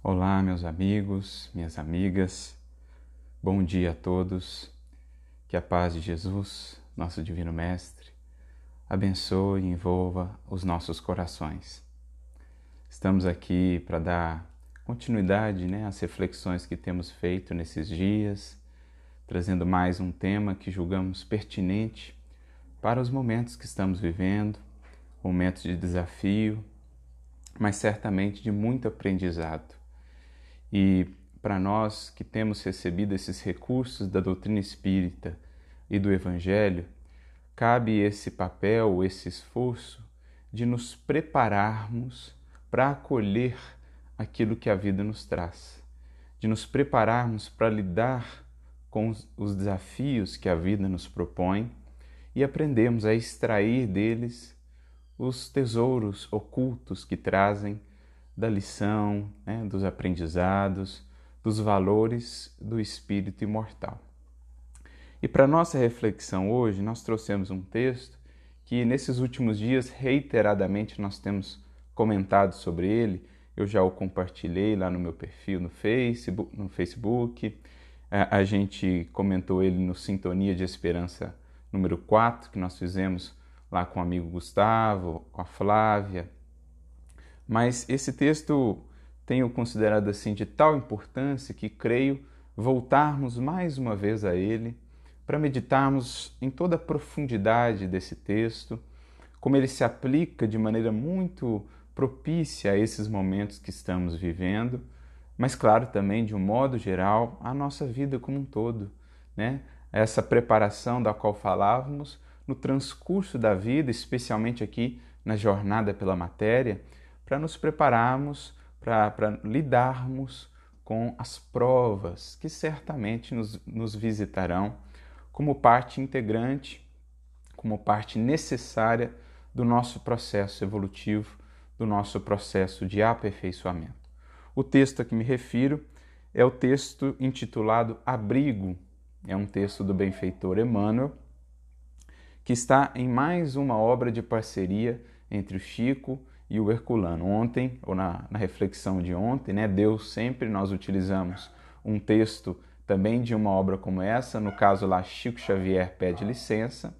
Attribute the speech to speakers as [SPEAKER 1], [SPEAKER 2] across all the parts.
[SPEAKER 1] Olá, meus amigos, minhas amigas, bom dia a todos. Que a paz de Jesus, nosso Divino Mestre, abençoe e envolva os nossos corações. Estamos aqui para dar continuidade né, às reflexões que temos feito nesses dias, trazendo mais um tema que julgamos pertinente para os momentos que estamos vivendo, momentos de desafio, mas certamente de muito aprendizado. E para nós que temos recebido esses recursos da doutrina espírita e do Evangelho, cabe esse papel, esse esforço de nos prepararmos para acolher aquilo que a vida nos traz, de nos prepararmos para lidar com os desafios que a vida nos propõe e aprendemos a extrair deles os tesouros ocultos que trazem da lição, né, dos aprendizados, dos valores do espírito imortal. E para nossa reflexão hoje, nós trouxemos um texto que nesses últimos dias reiteradamente nós temos comentado sobre ele. Eu já o compartilhei lá no meu perfil no Facebook, no Facebook. A gente comentou ele no Sintonia de Esperança número 4, que nós fizemos lá com o amigo Gustavo, com a Flávia, mas esse texto tenho considerado assim de tal importância que creio voltarmos mais uma vez a ele para meditarmos em toda a profundidade desse texto, como ele se aplica de maneira muito propícia a esses momentos que estamos vivendo, mas claro também de um modo geral à nossa vida como um todo, né? Essa preparação da qual falávamos no transcurso da vida, especialmente aqui na jornada pela matéria, para nos prepararmos, para lidarmos com as provas que certamente nos, nos visitarão como parte integrante, como parte necessária do nosso processo evolutivo, do nosso processo de aperfeiçoamento. O texto a que me refiro é o texto intitulado Abrigo, é um texto do benfeitor Emmanuel, que está em mais uma obra de parceria entre o Chico e o Herculano. Ontem, ou na, na reflexão de ontem, né, Deus sempre nós utilizamos um texto também de uma obra como essa, no caso lá Chico Xavier pede licença,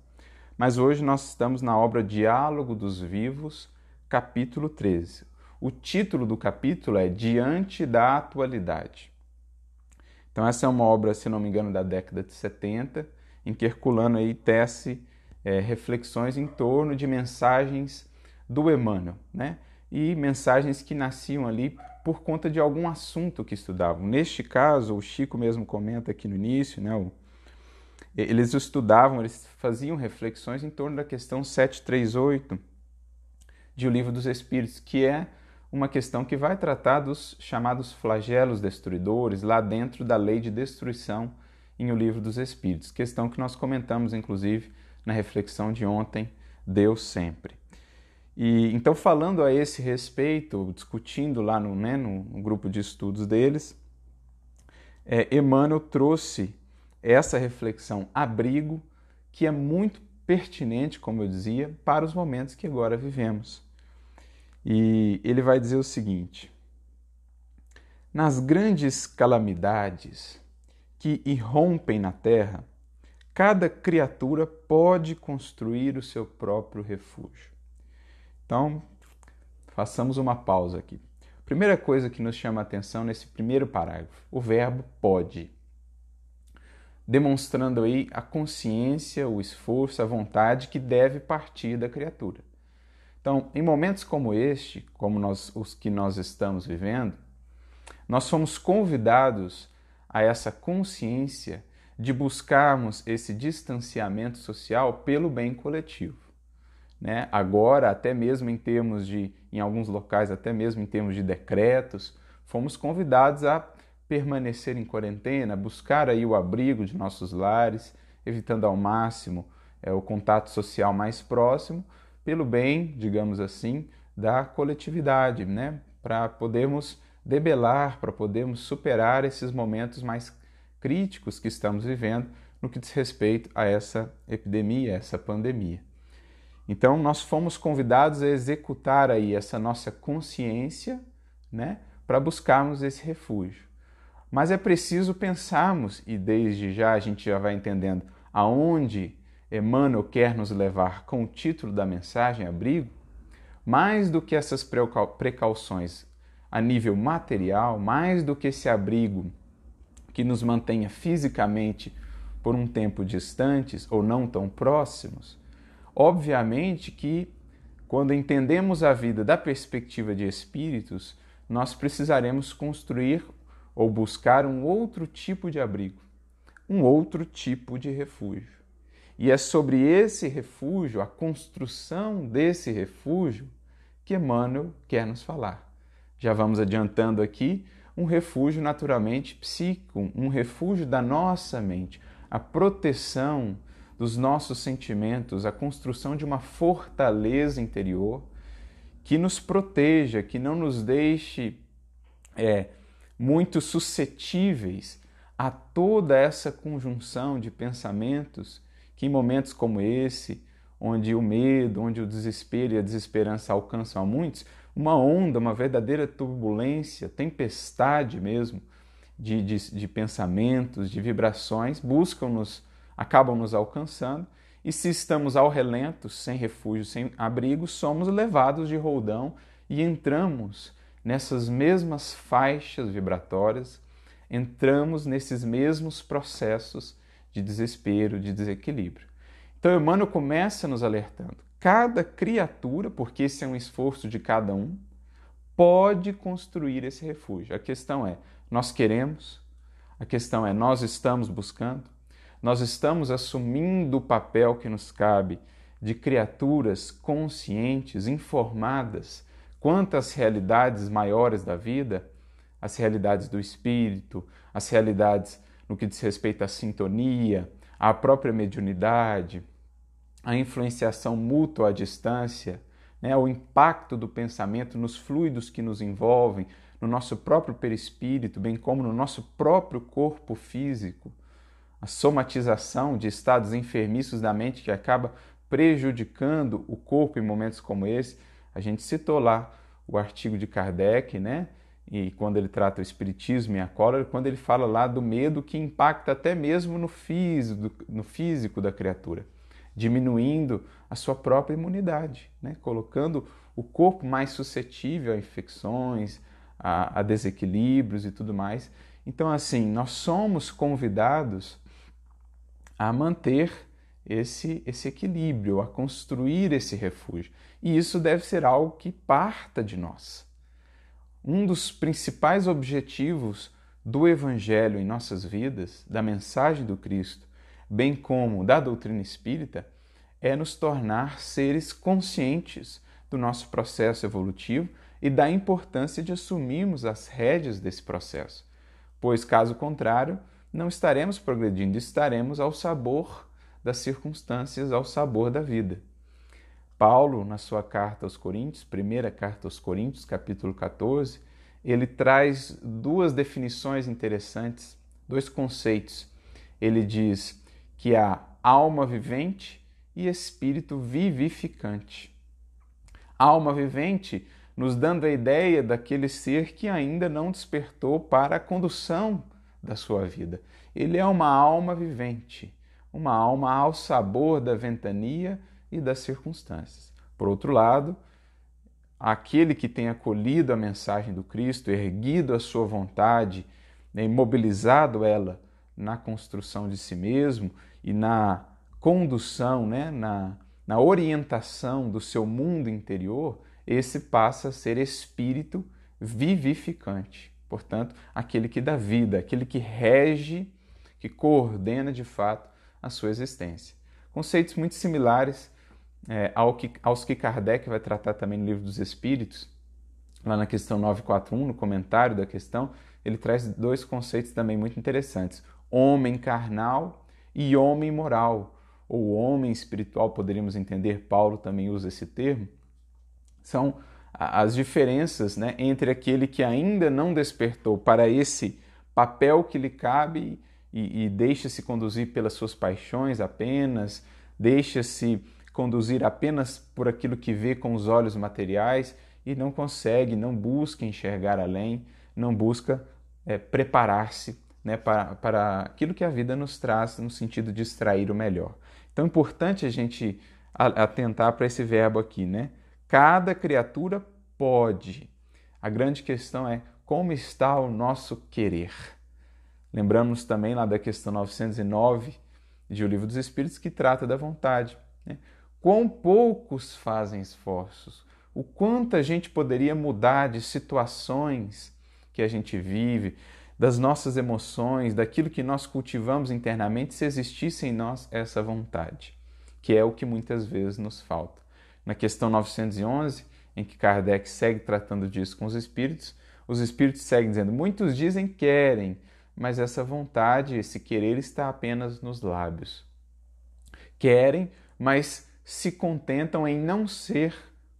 [SPEAKER 1] mas hoje nós estamos na obra Diálogo dos Vivos, capítulo 13. O título do capítulo é Diante da Atualidade. Então essa é uma obra, se não me engano, da década de 70, em que Herculano aí tece é, reflexões em torno de mensagens do Emmanuel, né? E mensagens que nasciam ali por conta de algum assunto que estudavam. Neste caso, o Chico mesmo comenta aqui no início, né? O, eles estudavam, eles faziam reflexões em torno da questão 738 de O Livro dos Espíritos, que é uma questão que vai tratar dos chamados flagelos destruidores lá dentro da lei de destruição em O Livro dos Espíritos, questão que nós comentamos inclusive na reflexão de ontem, Deus sempre. E então, falando a esse respeito, discutindo lá no, né, no, grupo de estudos deles, é, Emmanuel trouxe essa reflexão abrigo que é muito pertinente, como eu dizia, para os momentos que agora vivemos. E ele vai dizer o seguinte: nas grandes calamidades que irrompem na terra, cada criatura pode construir o seu próprio refúgio. Então, façamos uma pausa aqui. Primeira coisa que nos chama a atenção nesse primeiro parágrafo, o verbo pode. Demonstrando aí a consciência, o esforço, a vontade que deve partir da criatura. Então, em momentos como este, como nós, os que nós estamos vivendo, nós somos convidados a essa consciência de buscarmos esse distanciamento social pelo bem coletivo. Né? Agora, até mesmo em termos de, em alguns locais, até mesmo em termos de decretos, fomos convidados a permanecer em quarentena, buscar aí o abrigo de nossos lares, evitando ao máximo é, o contato social mais próximo, pelo bem, digamos assim, da coletividade, né? para podermos debelar, para podermos superar esses momentos mais críticos que estamos vivendo no que diz respeito a essa epidemia, essa pandemia. Então nós fomos convidados a executar aí essa nossa consciência, né, para buscarmos esse refúgio. Mas é preciso pensarmos, e desde já a gente já vai entendendo aonde Emmanuel quer nos levar com o título da mensagem abrigo, mais do que essas precauções a nível material, mais do que esse abrigo que nos mantenha fisicamente por um tempo distantes ou não tão próximos, obviamente que quando entendemos a vida da perspectiva de espíritos, nós precisaremos construir ou buscar um outro tipo de abrigo, um outro tipo de refúgio. E é sobre esse refúgio, a construção desse refúgio, que Emmanuel quer nos falar. Já vamos adiantando aqui um refúgio naturalmente psíquico, um refúgio da nossa mente, a proteção dos nossos sentimentos, a construção de uma fortaleza interior que nos proteja, que não nos deixe é, muito suscetíveis a toda essa conjunção de pensamentos que, em momentos como esse, onde o medo, onde o desespero e a desesperança alcançam a muitos, uma onda, uma verdadeira turbulência, tempestade mesmo de, de, de pensamentos, de vibrações, buscam-nos, acabam nos alcançando, e se estamos ao relento, sem refúgio, sem abrigo, somos levados de roldão e entramos nessas mesmas faixas vibratórias, entramos nesses mesmos processos de desespero, de desequilíbrio. Então, Emmanuel começa nos alertando: cada criatura, porque esse é um esforço de cada um, pode construir esse refúgio. A questão é: nós queremos? A questão é: nós estamos buscando? Nós estamos assumindo o papel que nos cabe de criaturas conscientes, informadas quanto às realidades maiores da vida, as realidades do espírito, as realidades no que diz respeito à sintonia, à própria mediunidade, à influenciação mútua à distância, né, o impacto do pensamento nos fluidos que nos envolvem, no nosso próprio perispírito, bem como no nosso próprio corpo físico, a somatização de estados enfermiços da mente que acaba prejudicando o corpo em momentos como esse. A gente citou lá o artigo de Kardec, né? E quando ele trata o espiritismo e a cólera, quando ele fala lá do medo que impacta até mesmo no físico, no físico da criatura diminuindo a sua própria imunidade, né? colocando o corpo mais suscetível a infecções, a, a desequilíbrios e tudo mais. Então, assim, nós somos convidados a manter esse, esse equilíbrio, a construir esse refúgio. E isso deve ser algo que parta de nós. Um dos principais objetivos do Evangelho em nossas vidas, da mensagem do Cristo, bem como da doutrina espírita, é nos tornar seres conscientes do nosso processo evolutivo e da importância de assumirmos as rédeas desse processo, pois, caso contrário, não estaremos progredindo, estaremos ao sabor das circunstâncias, ao sabor da vida. Paulo, na sua carta aos Coríntios, primeira carta aos Coríntios, capítulo 14, ele traz duas definições interessantes, dois conceitos. Ele diz que há alma vivente e espírito vivificante. Alma vivente nos dando a ideia daquele ser que ainda não despertou para a condução da sua vida. Ele é uma alma vivente, uma alma ao sabor da ventania e das circunstâncias. Por outro lado, aquele que tem acolhido a mensagem do Cristo, erguido a sua vontade, né, imobilizado ela na construção de si mesmo e na condução, né, na, na orientação do seu mundo interior, esse passa a ser espírito vivificante. Portanto, aquele que dá vida, aquele que rege, que coordena de fato a sua existência. Conceitos muito similares é, ao que, aos que Kardec vai tratar também no Livro dos Espíritos, lá na questão 941, no comentário da questão, ele traz dois conceitos também muito interessantes: homem carnal e homem moral, ou homem espiritual, poderíamos entender, Paulo também usa esse termo, são as diferenças né, entre aquele que ainda não despertou para esse papel que lhe cabe e, e deixa-se conduzir pelas suas paixões apenas, deixa-se conduzir apenas por aquilo que vê com os olhos materiais e não consegue, não busca enxergar além, não busca é, preparar-se né, para, para aquilo que a vida nos traz no sentido de extrair o melhor. Então é importante a gente atentar para esse verbo aqui, né? Cada criatura pode. A grande questão é como está o nosso querer. Lembramos também lá da questão 909 de O Livro dos Espíritos, que trata da vontade. Né? Quão poucos fazem esforços, o quanto a gente poderia mudar de situações que a gente vive, das nossas emoções, daquilo que nós cultivamos internamente, se existisse em nós essa vontade, que é o que muitas vezes nos falta. Na questão 911, em que Kardec segue tratando disso com os espíritos, os espíritos seguem dizendo: muitos dizem querem, mas essa vontade, esse querer está apenas nos lábios. Querem, mas se contentam em não ser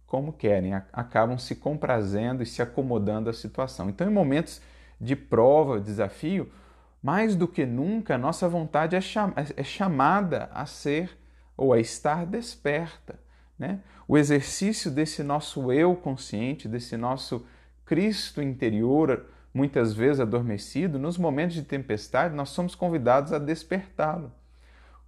[SPEAKER 1] como querem, acabam se comprazendo e se acomodando à situação. Então, em momentos de prova, desafio, mais do que nunca, nossa vontade é, cham é chamada a ser ou a estar desperta. Né? O exercício desse nosso eu consciente, desse nosso Cristo interior, muitas vezes adormecido, nos momentos de tempestade, nós somos convidados a despertá-lo.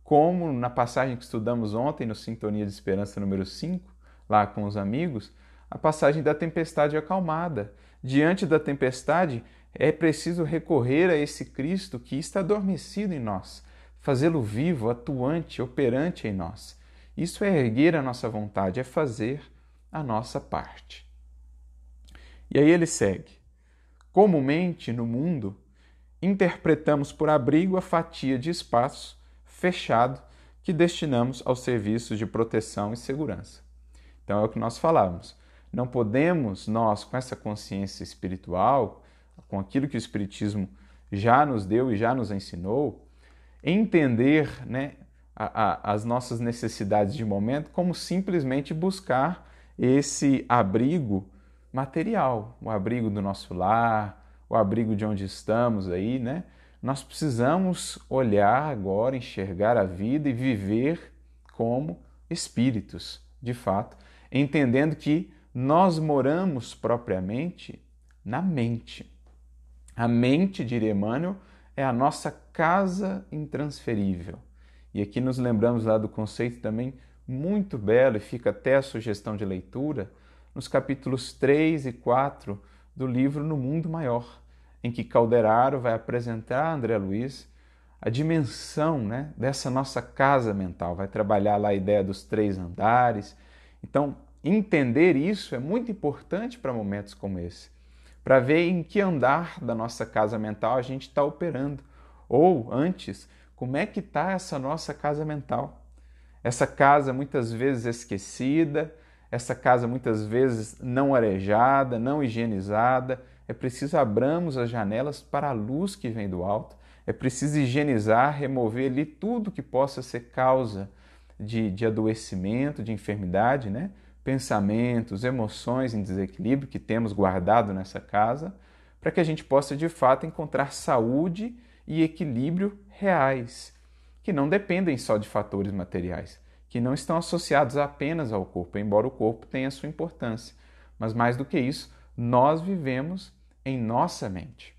[SPEAKER 1] Como na passagem que estudamos ontem, no Sintonia de Esperança número 5, lá com os amigos, a passagem da tempestade acalmada. Diante da tempestade, é preciso recorrer a esse Cristo que está adormecido em nós, fazê-lo vivo, atuante, operante em nós. Isso é erguer a nossa vontade, é fazer a nossa parte. E aí ele segue. Comumente no mundo, interpretamos por abrigo a fatia de espaço fechado que destinamos aos serviços de proteção e segurança. Então é o que nós falávamos. Não podemos nós, com essa consciência espiritual, com aquilo que o Espiritismo já nos deu e já nos ensinou, entender né, a, a, as nossas necessidades de momento como simplesmente buscar esse abrigo material, o abrigo do nosso lar, o abrigo de onde estamos aí, né? Nós precisamos olhar agora, enxergar a vida e viver como espíritos, de fato, entendendo que nós moramos propriamente na mente. A mente, diria Emmanuel, é a nossa casa intransferível. E aqui nos lembramos lá do conceito também muito belo, e fica até a sugestão de leitura, nos capítulos 3 e 4 do livro No Mundo Maior, em que Calderaro vai apresentar a André Luiz a dimensão né, dessa nossa casa mental, vai trabalhar lá a ideia dos três andares, então, entender isso é muito importante para momentos como esse, para ver em que andar da nossa casa mental a gente está operando. Ou, antes, como é que está essa nossa casa mental? Essa casa muitas vezes esquecida, essa casa muitas vezes não arejada, não higienizada. É preciso abramos as janelas para a luz que vem do alto. É preciso higienizar, remover ali tudo que possa ser causa de, de adoecimento, de enfermidade, né? pensamentos, emoções em desequilíbrio que temos guardado nessa casa, para que a gente possa de fato encontrar saúde e equilíbrio reais, que não dependem só de fatores materiais, que não estão associados apenas ao corpo, embora o corpo tenha sua importância. Mas mais do que isso, nós vivemos em nossa mente.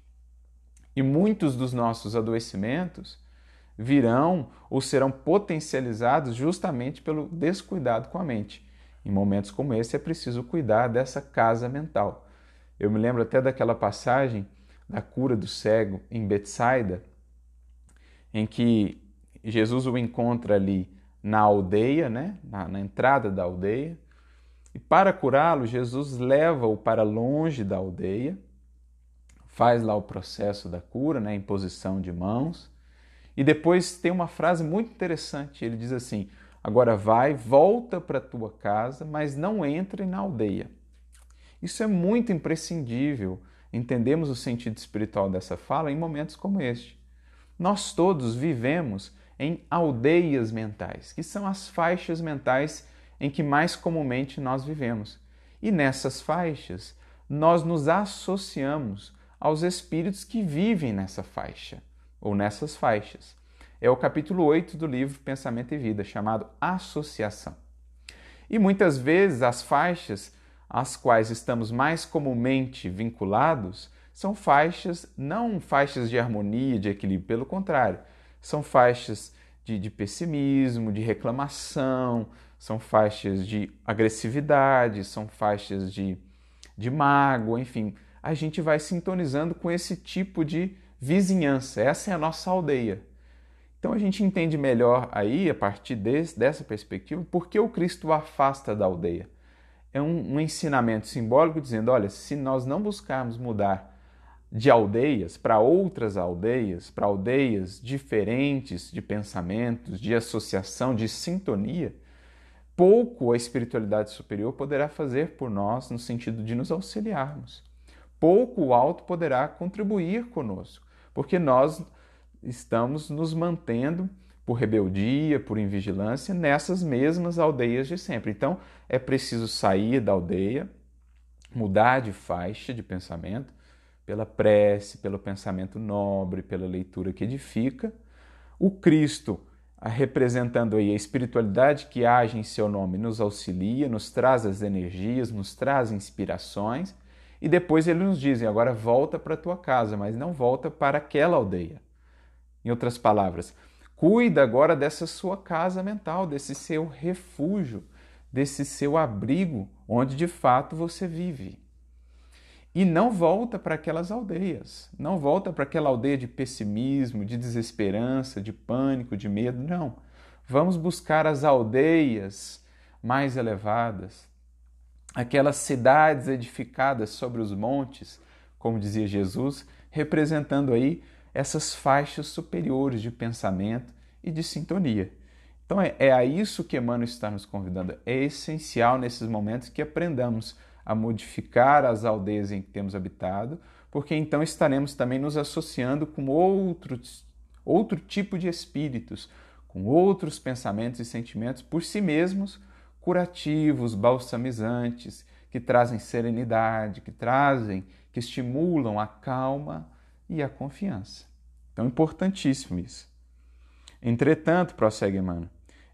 [SPEAKER 1] E muitos dos nossos adoecimentos virão ou serão potencializados justamente pelo descuidado com a mente. Em momentos como esse é preciso cuidar dessa casa mental. Eu me lembro até daquela passagem da cura do cego em Betsaida, em que Jesus o encontra ali na aldeia, né? na, na entrada da aldeia, e para curá-lo, Jesus leva-o para longe da aldeia, faz lá o processo da cura, né? imposição de mãos, e depois tem uma frase muito interessante. Ele diz assim: Agora vai, volta para tua casa, mas não entre na aldeia. Isso é muito imprescindível. Entendemos o sentido espiritual dessa fala em momentos como este. Nós todos vivemos em aldeias mentais, que são as faixas mentais em que mais comumente nós vivemos. E nessas faixas, nós nos associamos aos espíritos que vivem nessa faixa ou nessas faixas. É o capítulo 8 do livro Pensamento e Vida, chamado Associação. E muitas vezes as faixas às quais estamos mais comumente vinculados são faixas, não faixas de harmonia, de equilíbrio, pelo contrário, são faixas de, de pessimismo, de reclamação, são faixas de agressividade, são faixas de, de mágoa, enfim. A gente vai sintonizando com esse tipo de vizinhança. Essa é a nossa aldeia. Então a gente entende melhor aí, a partir desse, dessa perspectiva, por que o Cristo afasta da aldeia. É um, um ensinamento simbólico dizendo: olha, se nós não buscarmos mudar de aldeias para outras aldeias, para aldeias diferentes de pensamentos, de associação, de sintonia, pouco a espiritualidade superior poderá fazer por nós no sentido de nos auxiliarmos. Pouco o alto poderá contribuir conosco, porque nós estamos nos mantendo por rebeldia, por invigilância, nessas mesmas aldeias de sempre. Então, é preciso sair da aldeia, mudar de faixa de pensamento, pela prece, pelo pensamento nobre, pela leitura que edifica. O Cristo, representando aí a espiritualidade que age em seu nome, nos auxilia, nos traz as energias, nos traz inspirações. E depois ele nos diz: agora volta para a tua casa, mas não volta para aquela aldeia. Em outras palavras, cuida agora dessa sua casa mental, desse seu refúgio, desse seu abrigo, onde de fato você vive. E não volta para aquelas aldeias, não volta para aquela aldeia de pessimismo, de desesperança, de pânico, de medo, não. Vamos buscar as aldeias mais elevadas, aquelas cidades edificadas sobre os montes, como dizia Jesus, representando aí essas faixas superiores de pensamento e de sintonia. Então é, é a isso que Emmanuel está nos convidando. É essencial nesses momentos que aprendamos a modificar as aldeias em que temos habitado, porque então estaremos também nos associando com outros, outro tipo de espíritos, com outros pensamentos e sentimentos por si mesmos curativos, balsamizantes, que trazem serenidade, que trazem, que estimulam a calma e a confiança. Então, importantíssimo isso. Entretanto, prossegue Emmanuel,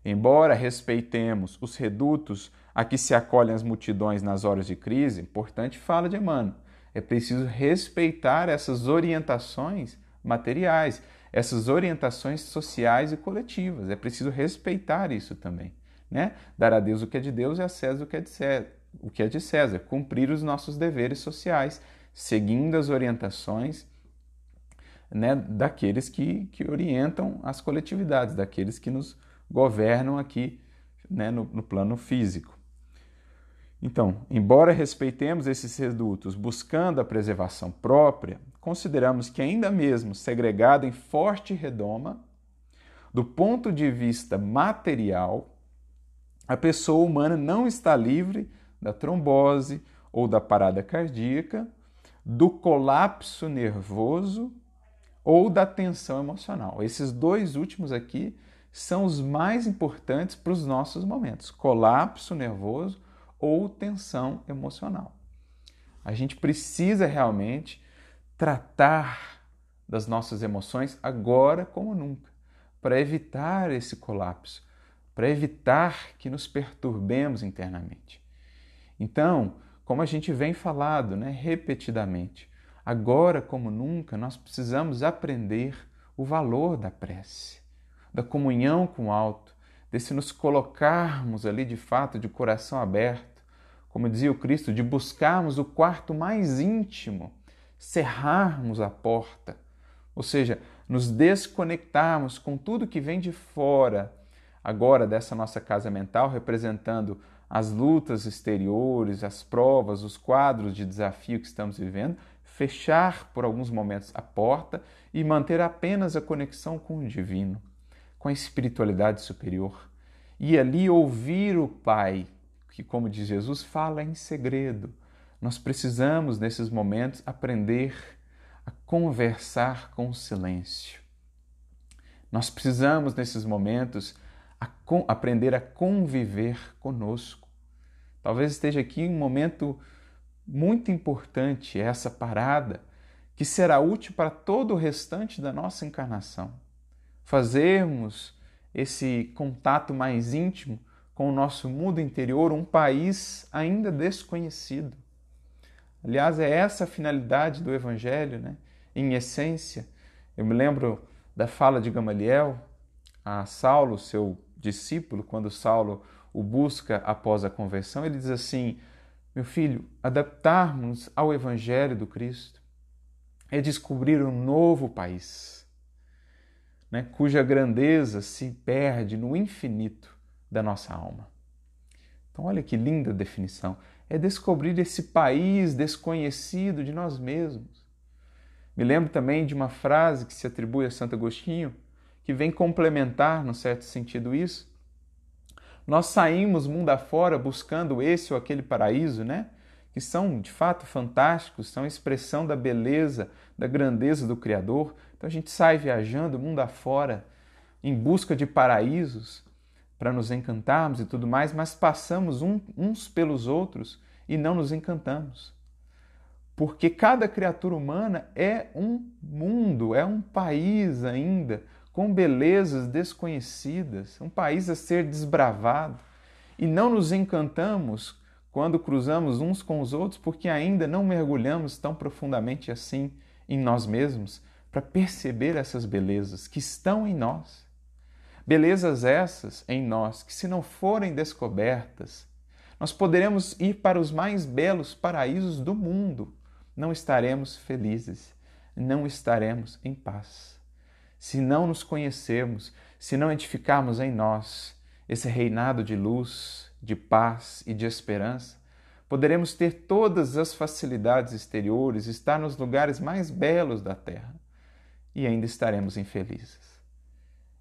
[SPEAKER 1] embora respeitemos os redutos a que se acolhem as multidões nas horas de crise, importante fala de Emmanuel, é preciso respeitar essas orientações materiais, essas orientações sociais e coletivas. É preciso respeitar isso também. Né? Dar a Deus o que é de Deus e a César o que é de César, o que é de César. cumprir os nossos deveres sociais, seguindo as orientações né, daqueles que, que orientam as coletividades, daqueles que nos governam aqui né, no, no plano físico. Então, embora respeitemos esses redutos buscando a preservação própria, consideramos que, ainda mesmo segregado em forte redoma, do ponto de vista material, a pessoa humana não está livre da trombose ou da parada cardíaca, do colapso nervoso ou da tensão emocional. Esses dois últimos aqui são os mais importantes para os nossos momentos: colapso nervoso ou tensão emocional. A gente precisa realmente tratar das nossas emoções agora como nunca, para evitar esse colapso, para evitar que nos perturbemos internamente. Então, como a gente vem falado né, repetidamente, agora como nunca nós precisamos aprender o valor da prece, da comunhão com o alto, desse nos colocarmos ali de fato de coração aberto, como dizia o Cristo, de buscarmos o quarto mais íntimo, cerrarmos a porta, ou seja, nos desconectarmos com tudo que vem de fora, agora dessa nossa casa mental, representando as lutas exteriores, as provas, os quadros de desafio que estamos vivendo, fechar por alguns momentos a porta e manter apenas a conexão com o divino com a espiritualidade superior e ali ouvir o Pai, que, como diz Jesus, fala em segredo. Nós precisamos, nesses momentos, aprender a conversar com o silêncio. Nós precisamos, nesses momentos, a aprender a conviver conosco. Talvez esteja aqui um momento muito importante, essa parada, que será útil para todo o restante da nossa encarnação fazermos esse contato mais íntimo com o nosso mundo interior, um país ainda desconhecido. Aliás, é essa a finalidade do Evangelho, né? em essência. Eu me lembro da fala de Gamaliel a Saulo, seu discípulo, quando Saulo o busca após a conversão, ele diz assim: Meu filho, adaptarmos ao Evangelho do Cristo é descobrir um novo país, né, cuja grandeza se perde no infinito da nossa alma. Então, olha que linda definição. É descobrir esse país desconhecido de nós mesmos. Me lembro também de uma frase que se atribui a Santo Agostinho, que vem complementar, no certo sentido, isso. Nós saímos mundo afora buscando esse ou aquele paraíso, né? Que são de fato fantásticos, são expressão da beleza, da grandeza do Criador. Então a gente sai viajando mundo afora em busca de paraísos para nos encantarmos e tudo mais, mas passamos um, uns pelos outros e não nos encantamos. Porque cada criatura humana é um mundo, é um país ainda, com belezas desconhecidas, um país a ser desbravado. E não nos encantamos quando cruzamos uns com os outros, porque ainda não mergulhamos tão profundamente assim em nós mesmos para perceber essas belezas que estão em nós. Belezas essas em nós que, se não forem descobertas, nós poderemos ir para os mais belos paraísos do mundo, não estaremos felizes, não estaremos em paz se não nos conhecermos, se não edificarmos em nós esse reinado de luz, de paz e de esperança, poderemos ter todas as facilidades exteriores, estar nos lugares mais belos da terra e ainda estaremos infelizes.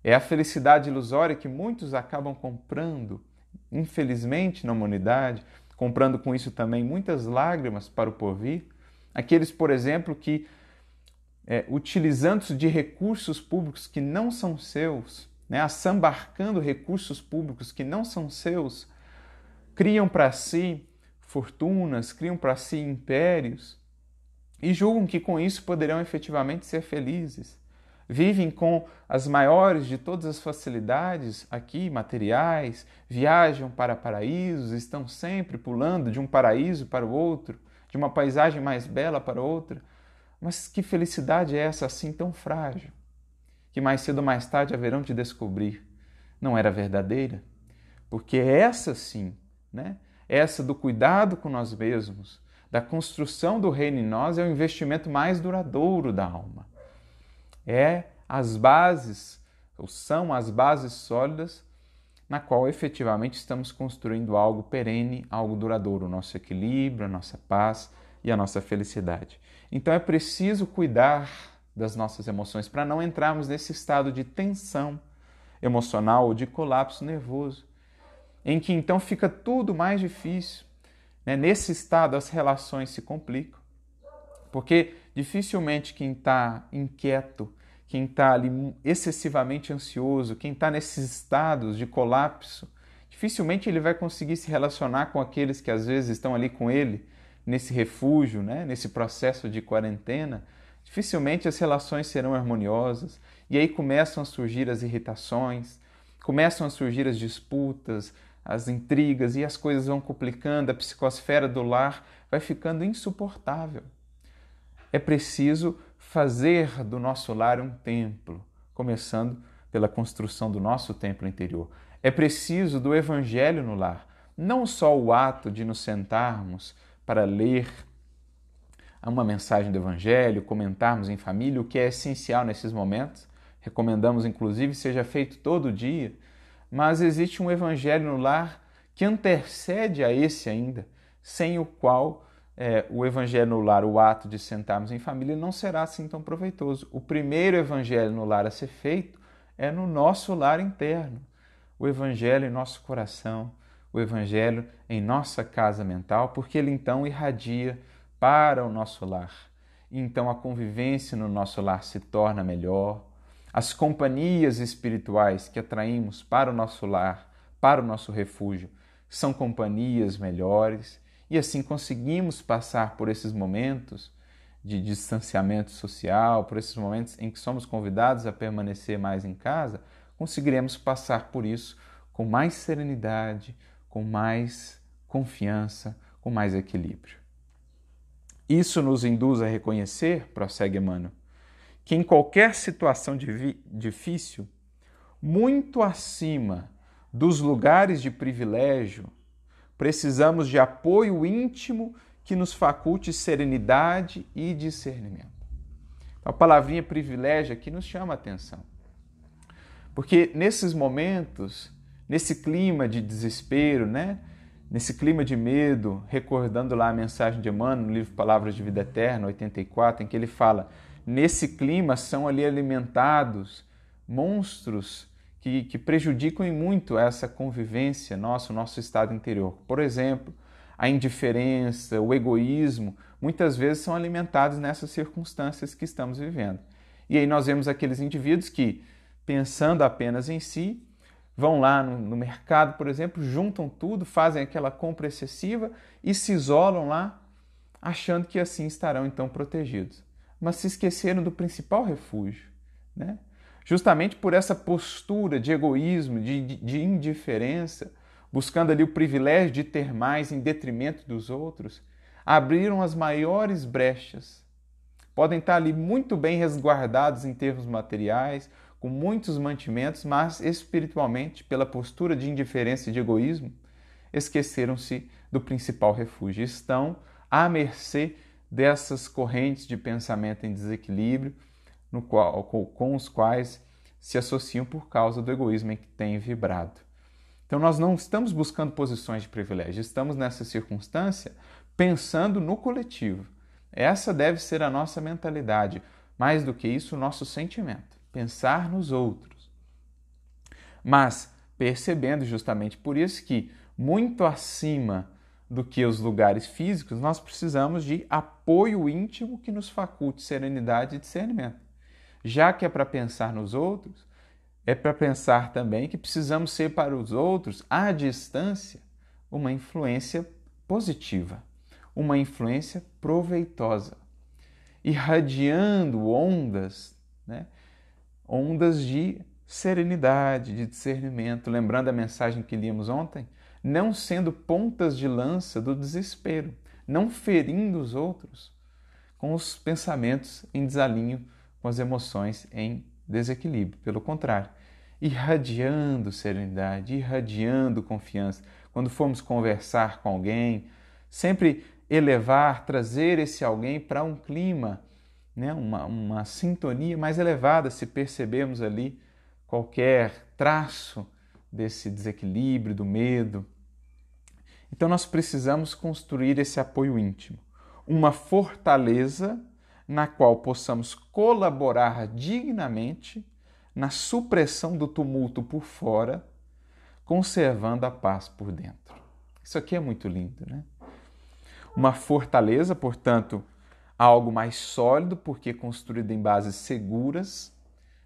[SPEAKER 1] É a felicidade ilusória que muitos acabam comprando, infelizmente, na humanidade, comprando com isso também muitas lágrimas para o porvir. Aqueles, por exemplo, que é, utilizando-se de recursos públicos que não são seus, né, assambarcando recursos públicos que não são seus, criam para si fortunas, criam para si impérios e julgam que com isso poderão efetivamente ser felizes. Vivem com as maiores de todas as facilidades aqui, materiais, viajam para paraísos, estão sempre pulando de um paraíso para o outro, de uma paisagem mais bela para outra mas que felicidade é essa assim tão frágil? Que mais cedo ou mais tarde haverão de descobrir. Não era verdadeira? Porque essa sim, né? essa do cuidado com nós mesmos, da construção do reino em nós, é o investimento mais duradouro da alma. É as bases, ou são as bases sólidas na qual efetivamente estamos construindo algo perene, algo duradouro, o nosso equilíbrio, a nossa paz e a nossa felicidade. Então é preciso cuidar das nossas emoções para não entrarmos nesse estado de tensão emocional ou de colapso nervoso, em que então fica tudo mais difícil. Né? Nesse estado, as relações se complicam, porque dificilmente quem está inquieto, quem está ali excessivamente ansioso, quem está nesses estados de colapso, dificilmente ele vai conseguir se relacionar com aqueles que às vezes estão ali com ele nesse refúgio, né, nesse processo de quarentena, dificilmente as relações serão harmoniosas e aí começam a surgir as irritações, começam a surgir as disputas, as intrigas e as coisas vão complicando, a psicosfera do lar vai ficando insuportável. É preciso fazer do nosso lar um templo, começando pela construção do nosso templo interior. É preciso do evangelho no lar, não só o ato de nos sentarmos para ler uma mensagem do Evangelho, comentarmos em família, o que é essencial nesses momentos. Recomendamos, inclusive, seja feito todo dia, mas existe um Evangelho no lar que antecede a esse ainda, sem o qual é, o Evangelho no lar, o ato de sentarmos em família, não será assim tão proveitoso. O primeiro Evangelho no lar a ser feito é no nosso lar interno, o Evangelho em nosso coração, o Evangelho em nossa casa mental, porque ele então irradia para o nosso lar. E então a convivência no nosso lar se torna melhor, as companhias espirituais que atraímos para o nosso lar, para o nosso refúgio, são companhias melhores e assim conseguimos passar por esses momentos de distanciamento social, por esses momentos em que somos convidados a permanecer mais em casa, conseguiremos passar por isso com mais serenidade, com mais confiança, com mais equilíbrio. Isso nos induz a reconhecer, prossegue Emmanuel, que em qualquer situação difícil, muito acima dos lugares de privilégio, precisamos de apoio íntimo que nos faculte serenidade e discernimento. A palavrinha privilégio aqui nos chama a atenção. Porque nesses momentos, nesse clima de desespero, né? nesse clima de medo, recordando lá a mensagem de Emmanuel no livro Palavras de Vida Eterna, 84, em que ele fala: nesse clima são ali alimentados monstros que, que prejudicam muito essa convivência nossa, o nosso estado interior. Por exemplo, a indiferença, o egoísmo, muitas vezes são alimentados nessas circunstâncias que estamos vivendo. E aí nós vemos aqueles indivíduos que, pensando apenas em si, vão lá no, no, mercado, por exemplo, juntam tudo, fazem aquela compra excessiva e se isolam lá, achando que assim estarão então protegidos. Mas se esqueceram do principal refúgio, né? Justamente por essa postura de egoísmo, de, de, de indiferença, buscando ali o privilégio de ter mais em detrimento dos outros, abriram as maiores brechas. Podem estar ali muito bem resguardados em termos materiais, com muitos mantimentos, mas espiritualmente, pela postura de indiferença e de egoísmo, esqueceram-se do principal refúgio. Estão à mercê dessas correntes de pensamento em desequilíbrio no qual, com os quais se associam por causa do egoísmo em que têm vibrado. Então, nós não estamos buscando posições de privilégio, estamos nessa circunstância pensando no coletivo. Essa deve ser a nossa mentalidade, mais do que isso, o nosso sentimento pensar nos outros. Mas percebendo justamente por isso que, muito acima do que os lugares físicos, nós precisamos de apoio íntimo que nos faculte serenidade e discernimento. Já que é para pensar nos outros, é para pensar também que precisamos ser para os outros, à distância, uma influência positiva, uma influência proveitosa, irradiando ondas né, ondas de serenidade, de discernimento. Lembrando a mensagem que líamos ontem? Não sendo pontas de lança do desespero, não ferindo os outros com os pensamentos em desalinho, com as emoções em desequilíbrio. Pelo contrário, irradiando serenidade, irradiando confiança. Quando formos conversar com alguém, sempre elevar, trazer esse alguém para um clima né, uma, uma sintonia mais elevada se percebermos ali qualquer traço desse desequilíbrio, do medo. Então nós precisamos construir esse apoio íntimo, uma fortaleza na qual possamos colaborar dignamente na supressão do tumulto por fora, conservando a paz por dentro. Isso aqui é muito lindo, né? Uma fortaleza, portanto, algo mais sólido, porque construído em bases seguras,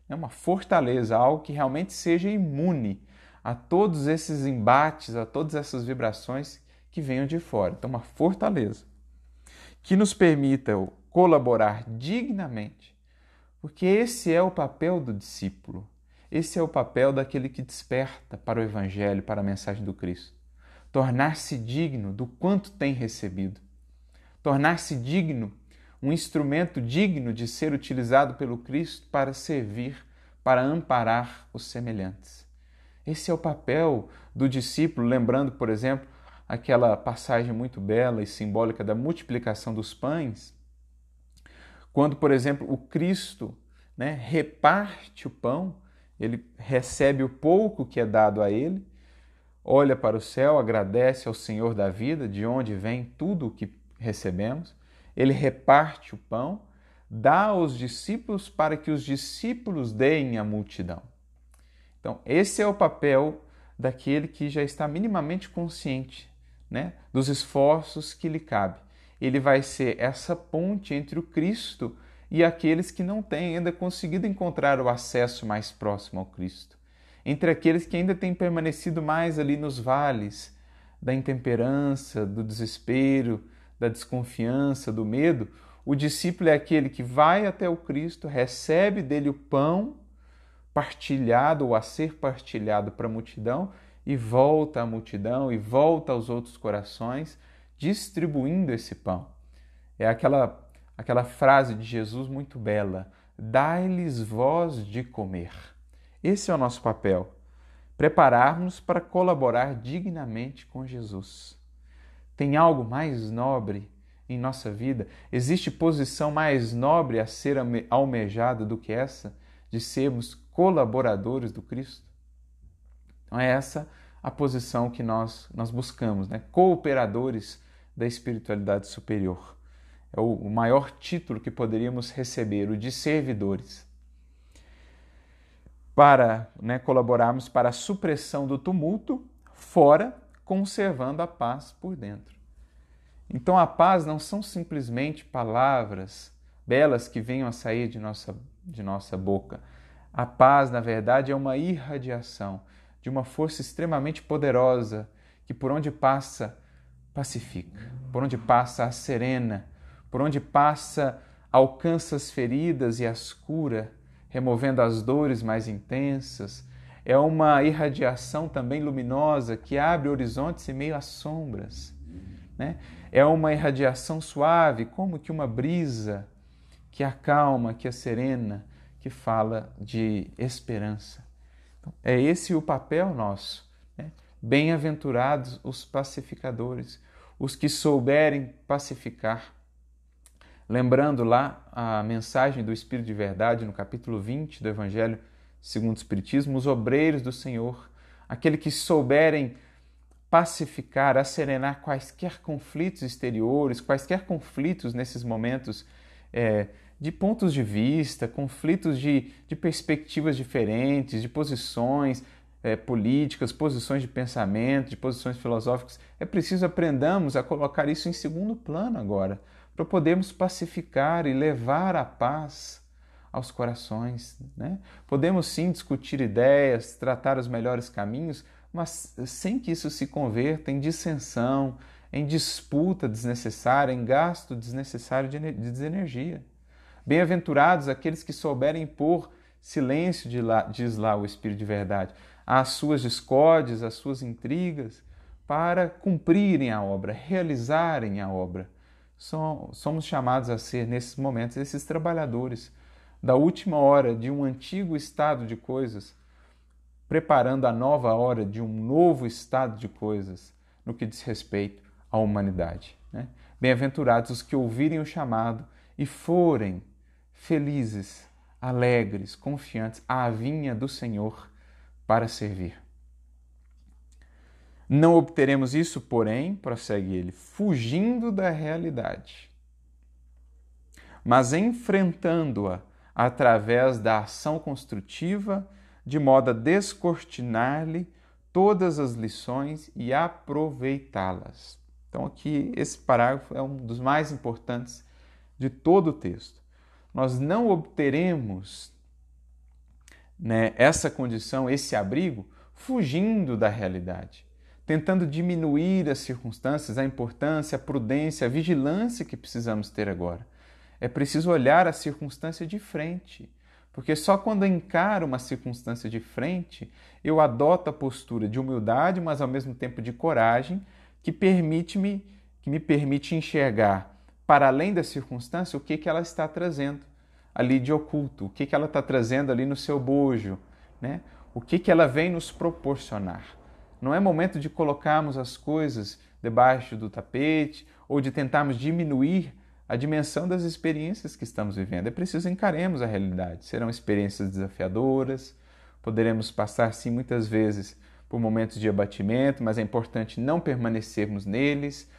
[SPEAKER 1] né? uma fortaleza, algo que realmente seja imune a todos esses embates, a todas essas vibrações que venham de fora. Então, uma fortaleza que nos permita colaborar dignamente, porque esse é o papel do discípulo, esse é o papel daquele que desperta para o Evangelho, para a mensagem do Cristo. Tornar-se digno do quanto tem recebido, tornar-se digno um instrumento digno de ser utilizado pelo Cristo para servir, para amparar os semelhantes. Esse é o papel do discípulo, lembrando, por exemplo, aquela passagem muito bela e simbólica da multiplicação dos pães, quando, por exemplo, o Cristo né, reparte o pão, ele recebe o pouco que é dado a ele, olha para o céu, agradece ao Senhor da vida, de onde vem tudo o que recebemos, ele reparte o pão, dá aos discípulos para que os discípulos deem à multidão. Então, esse é o papel daquele que já está minimamente consciente né, dos esforços que lhe cabe. Ele vai ser essa ponte entre o Cristo e aqueles que não têm ainda conseguido encontrar o acesso mais próximo ao Cristo. Entre aqueles que ainda têm permanecido mais ali nos vales da intemperança, do desespero, da desconfiança, do medo, o discípulo é aquele que vai até o Cristo, recebe dele o pão partilhado ou a ser partilhado para a multidão e volta à multidão e volta aos outros corações, distribuindo esse pão. É aquela, aquela frase de Jesus muito bela: dai-lhes voz de comer. Esse é o nosso papel. Preparar-nos para colaborar dignamente com Jesus. Tem algo mais nobre em nossa vida? Existe posição mais nobre a ser almejada do que essa de sermos colaboradores do Cristo? Então é essa a posição que nós, nós buscamos, né? cooperadores da espiritualidade superior. É o, o maior título que poderíamos receber, o de servidores. Para né, colaborarmos para a supressão do tumulto fora, conservando a paz por dentro. Então a paz não são simplesmente palavras belas que venham a sair de nossa, de nossa boca. A paz, na verdade, é uma irradiação de uma força extremamente poderosa que por onde passa pacifica, por onde passa a serena, por onde passa alcança as feridas e as cura, removendo as dores mais intensas. É uma irradiação também luminosa que abre horizontes em meio às sombras. Né? É uma irradiação suave, como que uma brisa que acalma, que serena, que fala de esperança. Então, é esse o papel nosso. Né? Bem-aventurados os pacificadores, os que souberem pacificar. Lembrando lá a mensagem do Espírito de Verdade no capítulo 20 do Evangelho segundo o Espiritismo, os obreiros do Senhor, aquele que souberem pacificar, acerenar quaisquer conflitos exteriores, quaisquer conflitos nesses momentos é, de pontos de vista, conflitos de, de perspectivas diferentes, de posições é, políticas, posições de pensamento, de posições filosóficas. É preciso aprendamos a colocar isso em segundo plano agora, para podermos pacificar e levar a paz aos corações. Né? Podemos sim discutir ideias, tratar os melhores caminhos, mas sem que isso se converta em dissensão, em disputa desnecessária, em gasto desnecessário de, de energia. Bem-aventurados aqueles que souberem pôr silêncio, diz lá o Espírito de Verdade, às suas discórdias, às suas intrigas, para cumprirem a obra, realizarem a obra. Somos chamados a ser, nesses momentos, esses trabalhadores da última hora de um antigo estado de coisas, preparando a nova hora de um novo estado de coisas no que diz respeito à humanidade. Né? Bem-aventurados os que ouvirem o chamado e forem felizes, alegres, confiantes à vinha do Senhor para servir. Não obteremos isso, porém, prossegue ele, fugindo da realidade, mas enfrentando-a através da ação construtiva, de modo a descortinar-lhe todas as lições e aproveitá-las. Então, aqui, esse parágrafo é um dos mais importantes de todo o texto nós não obteremos né, essa condição, esse abrigo, fugindo da realidade, tentando diminuir as circunstâncias, a importância, a prudência, a vigilância que precisamos ter agora. É preciso olhar a circunstância de frente, porque só quando encaro uma circunstância de frente, eu adoto a postura de humildade, mas ao mesmo tempo de coragem, que permite-me que me permite enxergar para além da circunstância, o que, que ela está trazendo ali de oculto, o que, que ela está trazendo ali no seu bojo, né? o que, que ela vem nos proporcionar. Não é momento de colocarmos as coisas debaixo do tapete ou de tentarmos diminuir a dimensão das experiências que estamos vivendo. É preciso encaremos a realidade. Serão experiências desafiadoras, poderemos passar, sim, muitas vezes por momentos de abatimento, mas é importante não permanecermos neles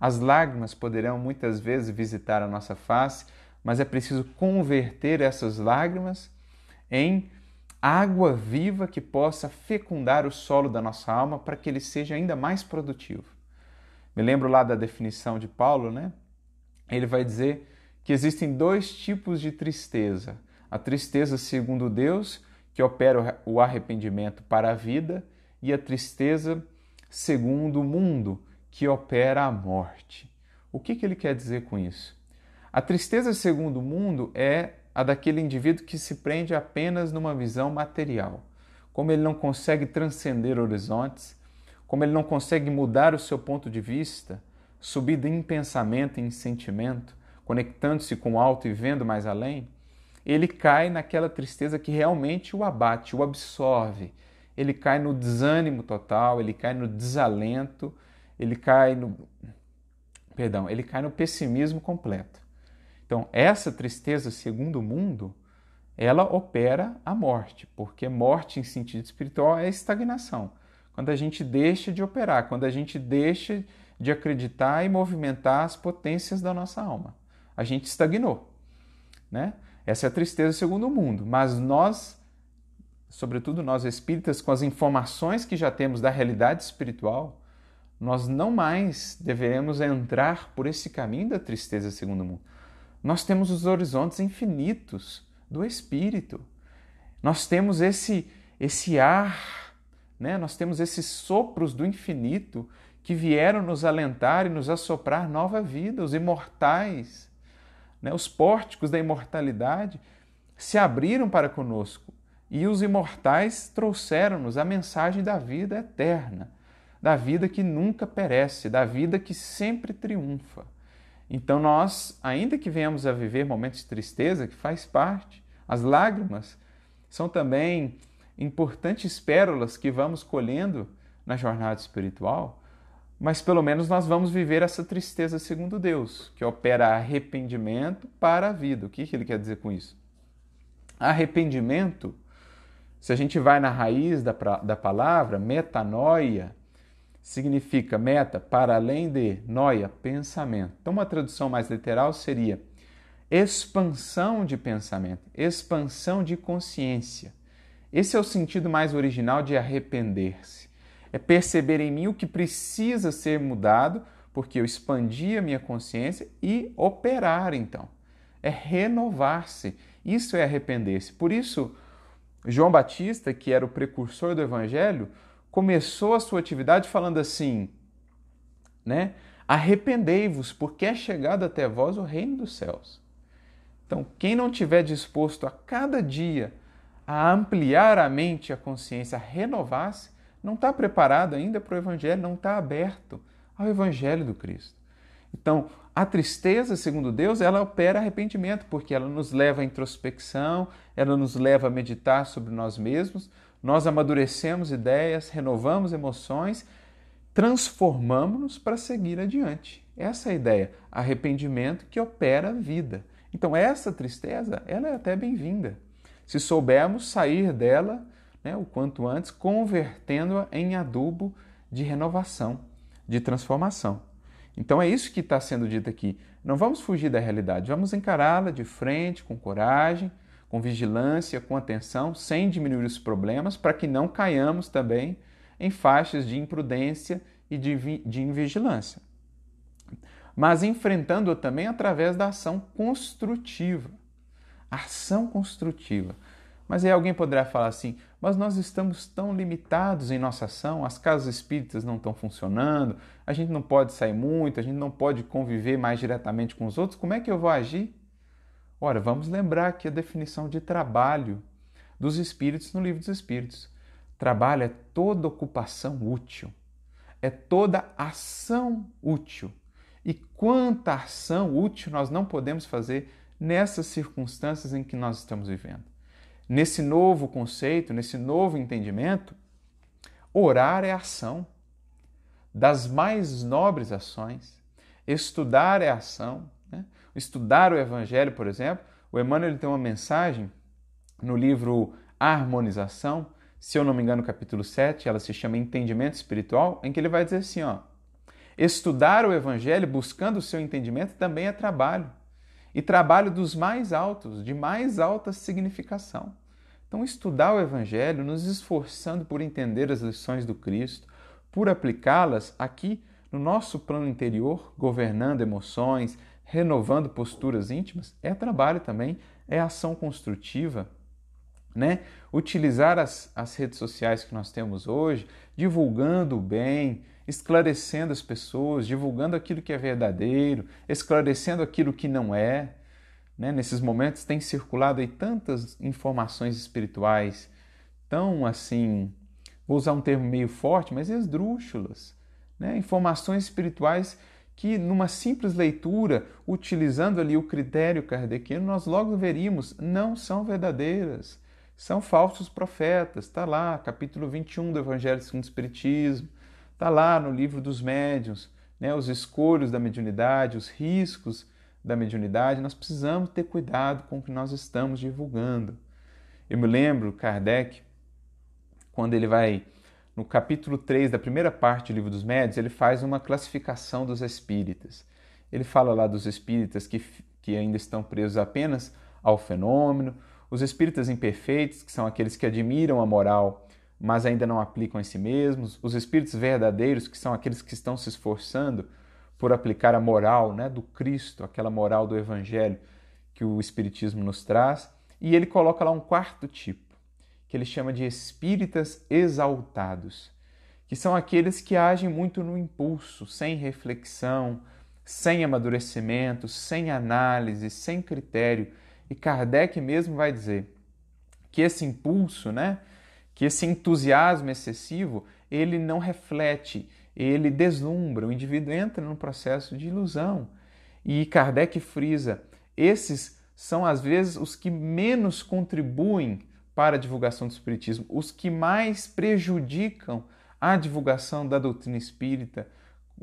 [SPEAKER 1] as lágrimas poderão muitas vezes visitar a nossa face, mas é preciso converter essas lágrimas em água viva que possa fecundar o solo da nossa alma para que ele seja ainda mais produtivo. Me lembro lá da definição de Paulo, né? Ele vai dizer que existem dois tipos de tristeza: a tristeza segundo Deus, que opera o arrependimento para a vida, e a tristeza segundo o mundo, que opera a morte. O que, que ele quer dizer com isso? A tristeza, segundo o mundo, é a daquele indivíduo que se prende apenas numa visão material. Como ele não consegue transcender horizontes, como ele não consegue mudar o seu ponto de vista, subido em pensamento em sentimento, conectando-se com o alto e vendo mais além, ele cai naquela tristeza que realmente o abate, o absorve. Ele cai no desânimo total, ele cai no desalento, ele cai no perdão, ele cai no pessimismo completo. Então, essa tristeza segundo o mundo, ela opera a morte, porque morte em sentido espiritual é estagnação. Quando a gente deixa de operar, quando a gente deixa de acreditar e movimentar as potências da nossa alma. A gente estagnou, né? Essa é a tristeza segundo o mundo, mas nós, sobretudo nós espíritas, com as informações que já temos da realidade espiritual, nós não mais deveremos entrar por esse caminho da tristeza segundo o mundo. Nós temos os horizontes infinitos do espírito. Nós temos esse esse ar, né? Nós temos esses sopros do infinito que vieram nos alentar e nos assoprar nova vida, os imortais né, os pórticos da imortalidade se abriram para conosco e os imortais trouxeram-nos a mensagem da vida eterna, da vida que nunca perece, da vida que sempre triunfa. Então, nós, ainda que venhamos a viver momentos de tristeza, que faz parte, as lágrimas são também importantes pérolas que vamos colhendo na jornada espiritual, mas pelo menos nós vamos viver essa tristeza segundo Deus, que opera arrependimento para a vida. O que, ele quer dizer com isso? Arrependimento, se a gente vai na raiz da, da palavra, metanoia, significa meta, para além de, noia, pensamento. Então, uma tradução mais literal seria expansão de pensamento, expansão de consciência. Esse é o sentido mais original de arrepender-se é perceber em mim o que precisa ser mudado, porque eu expandi a minha consciência e operar então. É renovar-se. Isso é arrepender-se. Por isso, João Batista, que era o precursor do evangelho, começou a sua atividade falando assim, né? Arrependei-vos, porque é chegado até vós o reino dos céus. Então, quem não tiver disposto a cada dia a ampliar a mente, a consciência, a renovar-se, não está preparado ainda para o Evangelho, não está aberto ao Evangelho do Cristo. Então, a tristeza, segundo Deus, ela opera arrependimento, porque ela nos leva à introspecção, ela nos leva a meditar sobre nós mesmos, nós amadurecemos ideias, renovamos emoções, transformamos-nos para seguir adiante. Essa é a ideia, arrependimento que opera a vida. Então, essa tristeza, ela é até bem-vinda. Se soubermos sair dela né, o quanto antes, convertendo-a em adubo de renovação, de transformação. Então é isso que está sendo dito aqui. Não vamos fugir da realidade, vamos encará-la de frente, com coragem, com vigilância, com atenção, sem diminuir os problemas, para que não caiamos também em faixas de imprudência e de, de invigilância. Mas enfrentando-a também através da ação construtiva. Ação construtiva. Mas aí alguém poderá falar assim: mas nós estamos tão limitados em nossa ação, as casas espíritas não estão funcionando, a gente não pode sair muito, a gente não pode conviver mais diretamente com os outros, como é que eu vou agir? Ora, vamos lembrar aqui a definição de trabalho dos espíritos no livro dos espíritos. Trabalho é toda ocupação útil, é toda ação útil. E quanta ação útil nós não podemos fazer nessas circunstâncias em que nós estamos vivendo? Nesse novo conceito, nesse novo entendimento, orar é ação das mais nobres ações. Estudar é ação. Né? Estudar o Evangelho, por exemplo, o Emmanuel tem uma mensagem no livro Harmonização, se eu não me engano, capítulo 7, ela se chama Entendimento Espiritual, em que ele vai dizer assim: ó, estudar o Evangelho buscando o seu entendimento também é trabalho e trabalho dos mais altos, de mais alta significação. Então, estudar o Evangelho, nos esforçando por entender as lições do Cristo, por aplicá-las aqui no nosso plano interior, governando emoções, renovando posturas íntimas, é trabalho também, é ação construtiva. Né? Utilizar as, as redes sociais que nós temos hoje, divulgando o bem, esclarecendo as pessoas, divulgando aquilo que é verdadeiro, esclarecendo aquilo que não é. Né? Nesses momentos tem circulado aí tantas informações espirituais, tão assim, vou usar um termo meio forte, mas esdrúxulas. Né? Informações espirituais que numa simples leitura, utilizando ali o critério kardeciano, nós logo veríamos, não são verdadeiras, são falsos profetas. Está lá, capítulo 21 do Evangelho segundo o Espiritismo, está lá no livro dos médiuns, né, os escolhos da mediunidade, os riscos da mediunidade. Nós precisamos ter cuidado com o que nós estamos divulgando. Eu me lembro, Kardec, quando ele vai no capítulo 3 da primeira parte do Livro dos Médios, ele faz uma classificação dos espíritas. Ele fala lá dos espíritas que, que ainda estão presos apenas ao fenômeno, os espíritas imperfeitos, que são aqueles que admiram a moral, mas ainda não aplicam em si mesmos, os espíritos verdadeiros, que são aqueles que estão se esforçando por aplicar a moral né, do Cristo, aquela moral do Evangelho que o Espiritismo nos traz, e ele coloca lá um quarto tipo que ele chama de espíritas exaltados, que são aqueles que agem muito no impulso, sem reflexão, sem amadurecimento, sem análise, sem critério. E Kardec mesmo vai dizer que esse impulso, né, que esse entusiasmo excessivo, ele não reflete, ele deslumbra, o indivíduo entra num processo de ilusão. E Kardec frisa, esses são às vezes os que menos contribuem para a divulgação do Espiritismo, os que mais prejudicam a divulgação da doutrina espírita,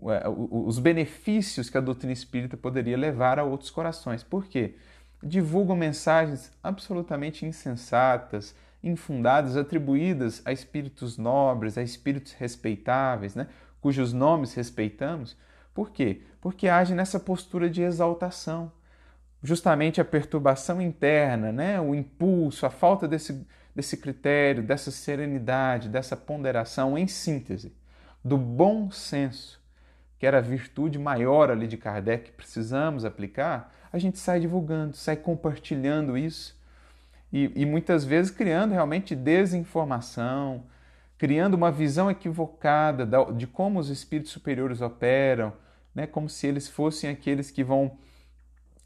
[SPEAKER 1] os benefícios que a doutrina espírita poderia levar a outros corações. Por quê? Divulgam mensagens absolutamente insensatas, infundadas, atribuídas a espíritos nobres, a espíritos respeitáveis, né? cujos nomes respeitamos. Por quê? Porque agem nessa postura de exaltação justamente a perturbação interna, né? o impulso, a falta desse, desse critério, dessa serenidade, dessa ponderação, em síntese, do bom senso, que era a virtude maior ali de Kardec que precisamos aplicar, a gente sai divulgando, sai compartilhando isso e, e muitas vezes criando realmente desinformação, criando uma visão equivocada de como os espíritos superiores operam, né? como se eles fossem aqueles que vão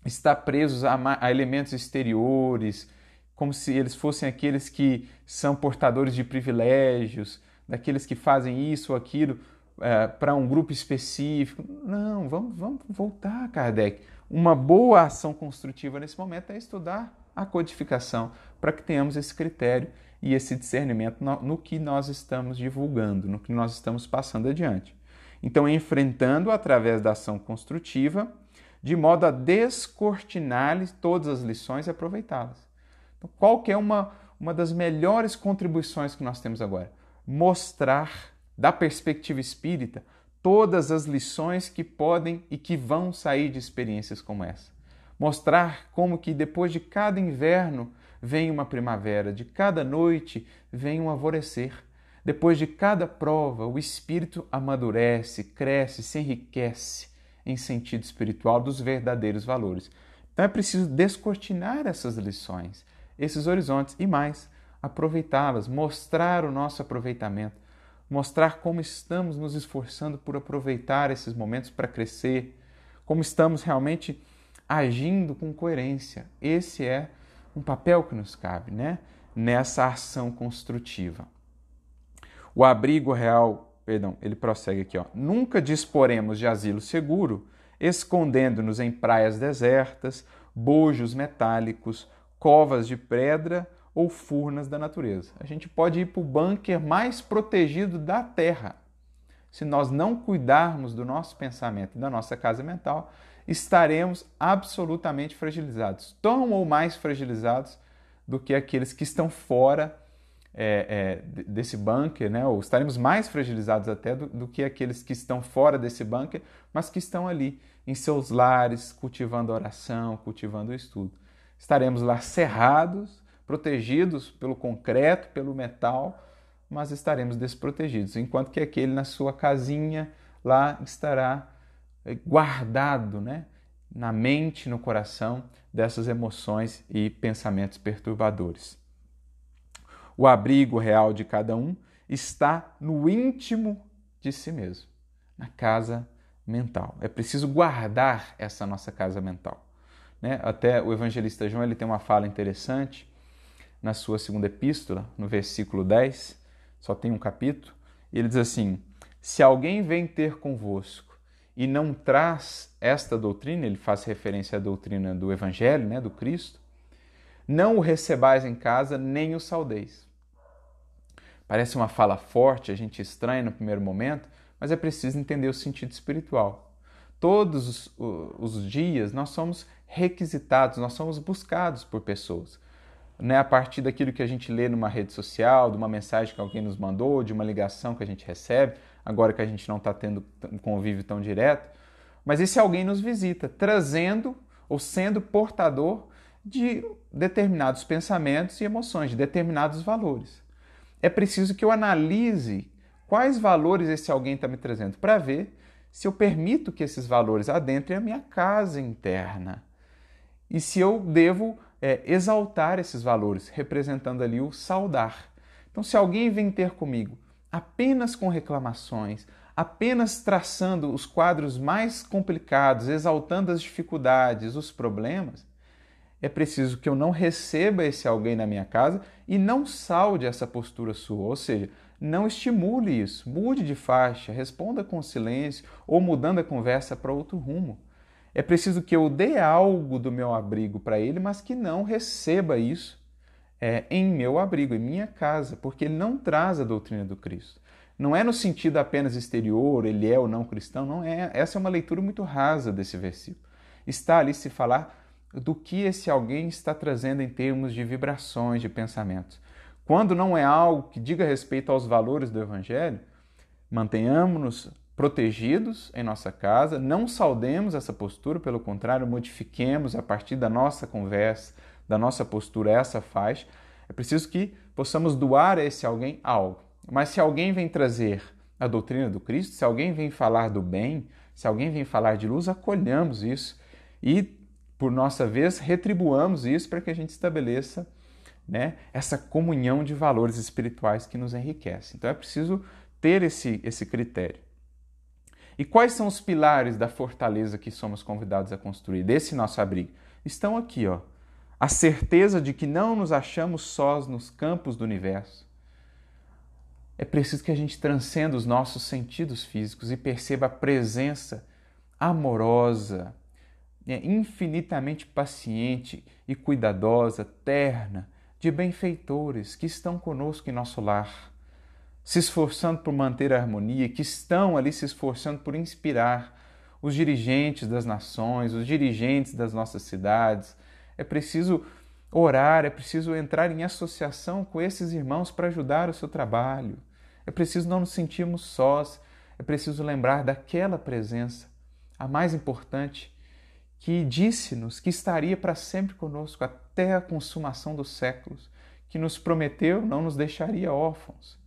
[SPEAKER 1] estar presos a, a elementos exteriores, como se eles fossem aqueles que são portadores de privilégios, daqueles que fazem isso ou aquilo é, para um grupo específico. Não, vamos, vamos voltar, Kardec. Uma boa ação construtiva nesse momento é estudar a codificação para que tenhamos esse critério e esse discernimento no, no, que nós estamos divulgando, no que nós estamos passando adiante. Então, enfrentando através da ação construtiva de modo a descortinar-lhes todas as lições e aproveitá-las. Então, qual que é uma, uma das melhores contribuições que nós temos agora? Mostrar, da perspectiva espírita, todas as lições que podem e que vão sair de experiências como essa. Mostrar como que depois de cada inverno vem uma primavera, de cada noite vem um alvorecer. Depois de cada prova, o espírito amadurece, cresce, se enriquece em sentido espiritual dos verdadeiros valores. Então é preciso descortinar essas lições, esses horizontes e mais, aproveitá-las, mostrar o nosso aproveitamento, mostrar como estamos nos esforçando por aproveitar esses momentos para crescer, como estamos realmente agindo com coerência. Esse é um papel que nos cabe, né? Nessa ação construtiva. O abrigo real perdão, ele prossegue aqui, ó. Nunca disporemos de asilo seguro, escondendo-nos em praias desertas, bojos metálicos, covas de pedra ou furnas da natureza. A gente pode ir para o bunker mais protegido da Terra. Se nós não cuidarmos do nosso pensamento e da nossa casa mental, estaremos absolutamente fragilizados, tão ou mais fragilizados do que aqueles que estão fora é, é, desse bunker, né? ou estaremos mais fragilizados até do, do, que aqueles que estão fora desse bunker, mas que estão ali em seus lares, cultivando oração, cultivando o estudo. Estaremos lá cerrados, protegidos pelo concreto, pelo metal, mas estaremos desprotegidos, enquanto que aquele na sua casinha lá estará guardado, né? na mente, no coração dessas emoções e pensamentos perturbadores. O abrigo real de cada um está no íntimo de si mesmo, na casa mental. É preciso guardar essa nossa casa mental. Né? Até o evangelista João ele tem uma fala interessante na sua segunda epístola, no versículo 10, só tem um capítulo, e ele diz assim: Se alguém vem ter convosco e não traz esta doutrina, ele faz referência à doutrina do Evangelho, né, do Cristo, não o recebais em casa, nem o saudeis. Parece uma fala forte, a gente estranha no primeiro momento, mas é preciso entender o sentido espiritual. Todos os, os dias nós somos requisitados, nós somos buscados por pessoas. Né, a partir daquilo que a gente lê numa rede social, de uma mensagem que alguém nos mandou, de uma ligação que a gente recebe, agora que a gente não está tendo um convívio tão direto, mas esse alguém nos visita, trazendo ou sendo portador de determinados pensamentos e emoções, de determinados valores. É preciso que eu analise quais valores esse alguém está me trazendo para ver se eu permito que esses valores adentrem a minha casa interna e se eu devo é, exaltar esses valores, representando ali o saudar. Então, se alguém vem ter comigo apenas com reclamações, apenas traçando os quadros mais complicados, exaltando as dificuldades, os problemas, é preciso que eu não receba esse alguém na minha casa e não salde essa postura sua, ou seja, não estimule isso, mude de faixa, responda com silêncio ou mudando a conversa para outro rumo. É preciso que eu dê algo do meu abrigo para ele, mas que não receba isso é, em meu abrigo, em minha casa, porque ele não traz a doutrina do Cristo. Não é no sentido apenas exterior, ele é ou não cristão, não é. Essa é uma leitura muito rasa desse versículo. Está ali se falar do que esse alguém está trazendo em termos de vibrações, de pensamentos. Quando não é algo que diga respeito aos valores do Evangelho, mantenhamos-nos protegidos em nossa casa, não saudemos essa postura, pelo contrário, modifiquemos a partir da nossa conversa, da nossa postura essa faixa. É preciso que possamos doar a esse alguém algo. Mas se alguém vem trazer a doutrina do Cristo, se alguém vem falar do bem, se alguém vem falar de luz, acolhamos isso e por nossa vez, retribuamos isso para que a gente estabeleça né, essa comunhão de valores espirituais que nos enriquece. Então é preciso ter esse, esse critério. E quais são os pilares da fortaleza que somos convidados a construir, desse nosso abrigo? Estão aqui, ó. A certeza de que não nos achamos sós nos campos do universo. É preciso que a gente transcenda os nossos sentidos físicos e perceba a presença amorosa, é infinitamente paciente e cuidadosa, terna, de benfeitores que estão conosco em nosso lar, se esforçando por manter a harmonia, que estão ali se esforçando por inspirar os dirigentes das nações, os dirigentes das nossas cidades. É preciso orar, é preciso entrar em associação com esses irmãos para ajudar o seu trabalho. É preciso não nos sentirmos sós, é preciso lembrar daquela presença, a mais importante, que disse-nos que estaria para sempre conosco até a consumação dos séculos, que nos prometeu não nos deixaria órfãos.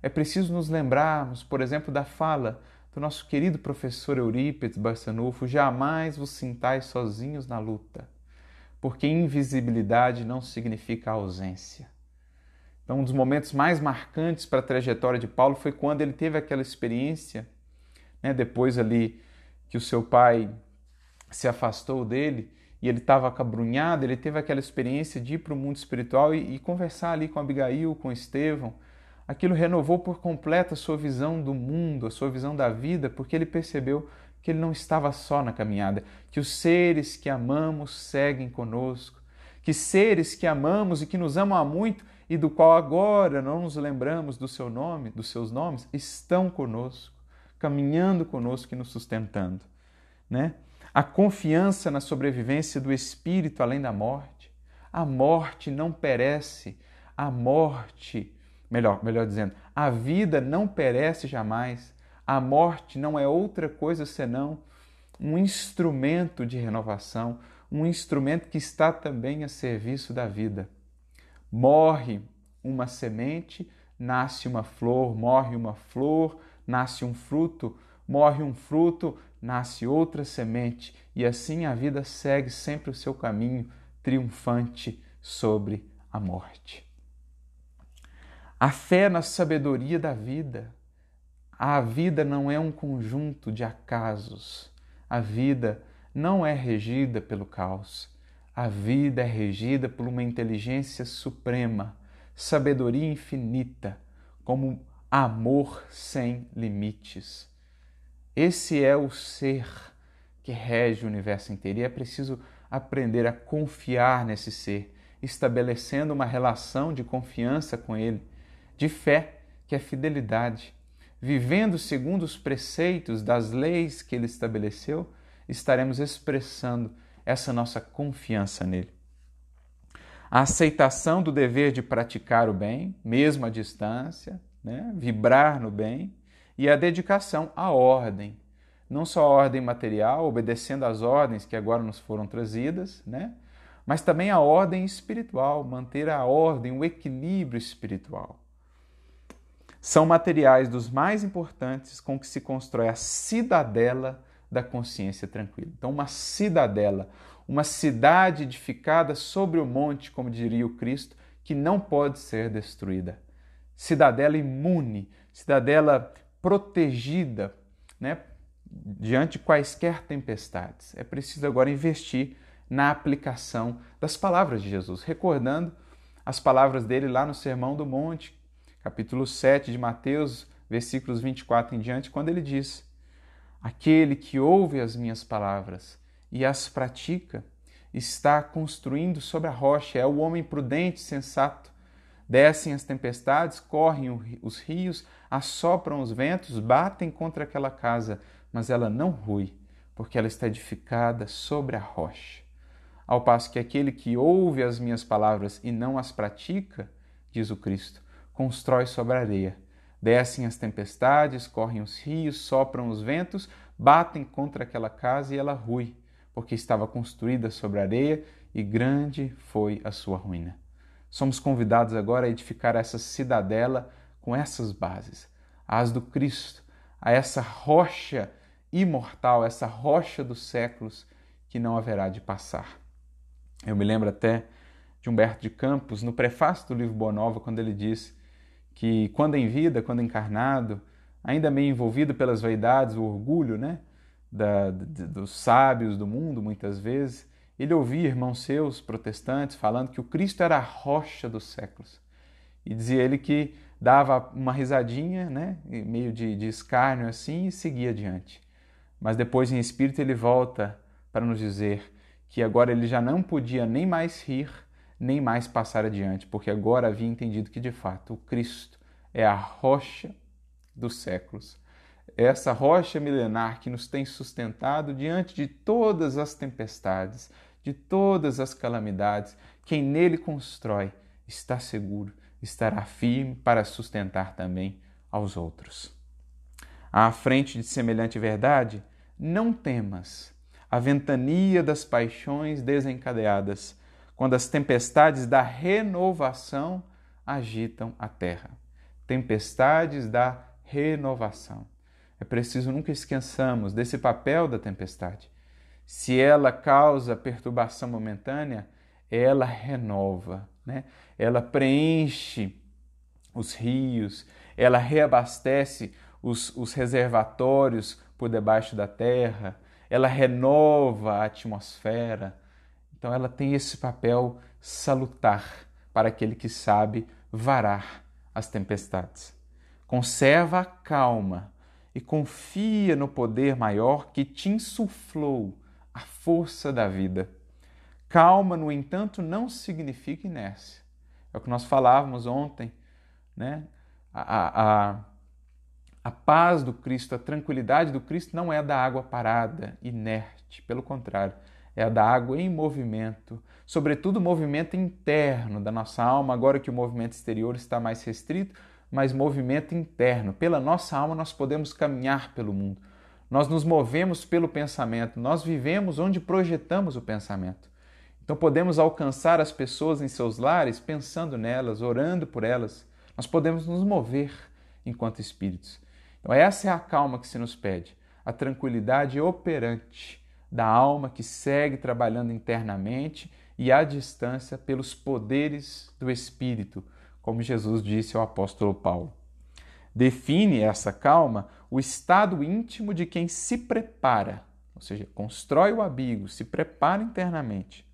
[SPEAKER 1] É preciso nos lembrarmos, por exemplo, da fala do nosso querido professor Eurípides Barçanufo: jamais vos sintais sozinhos na luta, porque invisibilidade não significa ausência. Então, um dos momentos mais marcantes para a trajetória de Paulo foi quando ele teve aquela experiência, né, depois ali que o seu pai se afastou dele e ele estava acabrunhado, ele teve aquela experiência de ir para o mundo espiritual e, e, conversar ali com Abigail, com Estevão. Aquilo renovou por completo a sua visão do mundo, a sua visão da vida, porque ele percebeu que ele não estava só na caminhada, que os seres que amamos seguem conosco, que seres que amamos e que nos amam há muito e do qual agora não nos lembramos do seu nome, dos seus nomes, estão conosco, caminhando conosco e nos sustentando, né? a confiança na sobrevivência do espírito além da morte. A morte não perece, a morte, melhor, melhor dizendo, a vida não perece jamais. A morte não é outra coisa senão um instrumento de renovação, um instrumento que está também a serviço da vida. Morre uma semente, nasce uma flor, morre uma flor, nasce um fruto, morre um fruto, nasce outra semente, e assim a vida segue sempre o seu caminho triunfante sobre a morte. A fé na sabedoria da vida. A vida não é um conjunto de acasos. A vida não é regida pelo caos. A vida é regida por uma inteligência suprema, sabedoria infinita, como amor sem limites Esse é o ser que rege o universo inteiro e é preciso aprender a confiar nesse ser, estabelecendo uma relação de confiança com ele, de fé, que é fidelidade. Vivendo segundo os preceitos das leis que ele estabeleceu, estaremos expressando essa nossa confiança nele. A aceitação do dever de praticar o bem, mesmo à distância, né? vibrar no bem, e a dedicação à ordem, não só a ordem material, obedecendo às ordens que agora nos foram trazidas, né? mas também a ordem espiritual, manter a ordem, o equilíbrio espiritual. São materiais dos mais importantes com que se constrói a cidadela da consciência tranquila. Então, uma cidadela, uma cidade edificada sobre o monte, como diria o Cristo, que não pode ser destruída. Cidadela imune, cidadela protegida, né, diante de quaisquer tempestades. É preciso agora investir na aplicação das palavras de Jesus, recordando as palavras dele lá no Sermão do Monte, capítulo 7 de Mateus, versículos 24 em diante, quando ele diz: Aquele que ouve as minhas palavras e as pratica está construindo sobre a rocha, é o homem prudente, sensato. Descem as tempestades, correm os rios, assopram os ventos, batem contra aquela casa, mas ela não rui, porque ela está edificada sobre a rocha. Ao passo que aquele que ouve as minhas palavras e não as pratica, diz o Cristo, constrói sobre a areia. Descem as tempestades, correm os rios, sopram os ventos, batem contra aquela casa e ela rui, porque estava construída sobre areia e grande foi a sua ruína. Somos convidados agora a edificar essa cidadela com essas bases, as do Cristo, a essa rocha imortal, essa rocha dos séculos que não haverá de passar. Eu me lembro até de Humberto de Campos, no prefácio do livro Boa Nova, quando ele diz que, quando em vida, quando encarnado, ainda meio envolvido pelas vaidades, o orgulho né, da, dos sábios do mundo, muitas vezes, ele ouvia irmãos seus protestantes falando que o Cristo era a rocha dos séculos. E dizia ele que dava uma risadinha, né, meio de, de escárnio assim, e seguia adiante. Mas depois, em espírito, ele volta para nos dizer que agora ele já não podia nem mais rir, nem mais passar adiante, porque agora havia entendido que de fato o Cristo é a rocha dos séculos. Essa rocha milenar que nos tem sustentado diante de todas as tempestades, de todas as calamidades, quem nele constrói está seguro, estará firme para sustentar também aos outros. À frente de semelhante verdade, não temas a ventania das paixões desencadeadas, quando as tempestades da renovação agitam a terra. Tempestades da renovação. É preciso nunca esqueçamos desse papel da tempestade. Se ela causa perturbação momentânea, ela renova, né? ela preenche os rios, ela reabastece os, os reservatórios por debaixo da terra, ela renova a atmosfera. Então, ela tem esse papel salutar para aquele que sabe varar as tempestades. Conserva a calma e confia no poder maior que te insuflou a força da vida. Calma, no entanto, não significa inércia. É o que nós falávamos ontem, né? A, a, a paz do Cristo, a tranquilidade do Cristo não é da água parada, inerte, pelo contrário, é a da água em movimento, sobretudo o movimento interno da nossa alma, agora que o movimento exterior está mais restrito, mas movimento interno. Pela nossa alma nós podemos caminhar pelo mundo. Nós nos movemos pelo pensamento, nós vivemos onde projetamos o pensamento. Então podemos alcançar as pessoas em seus lares pensando nelas, orando por elas. Nós podemos nos mover enquanto espíritos. Então, essa é a calma que se nos pede, a tranquilidade operante da alma que segue trabalhando internamente e à distância pelos poderes do Espírito, como Jesus disse ao apóstolo Paulo. Define essa calma o estado íntimo de quem se prepara, ou seja, constrói o abrigo, se prepara internamente,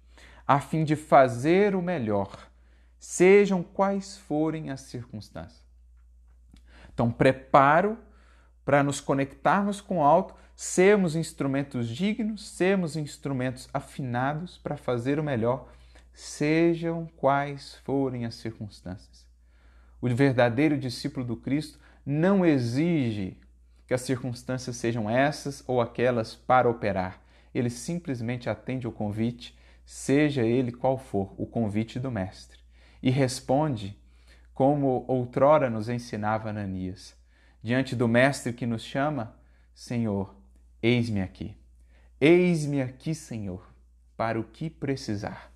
[SPEAKER 1] a fim de fazer o melhor, sejam quais forem as circunstâncias. Então, preparo para nos conectarmos com o alto, sermos instrumentos dignos, sermos instrumentos afinados para fazer o melhor, sejam quais forem as circunstâncias. O verdadeiro discípulo do Cristo não exige que as circunstâncias sejam essas ou aquelas para operar. Ele simplesmente atende o convite, seja ele qual for o convite do Mestre, e responde como outrora nos ensinava Ananias. Diante do Mestre que nos chama, Senhor, eis-me aqui. Eis-me aqui, Senhor, para o que precisar.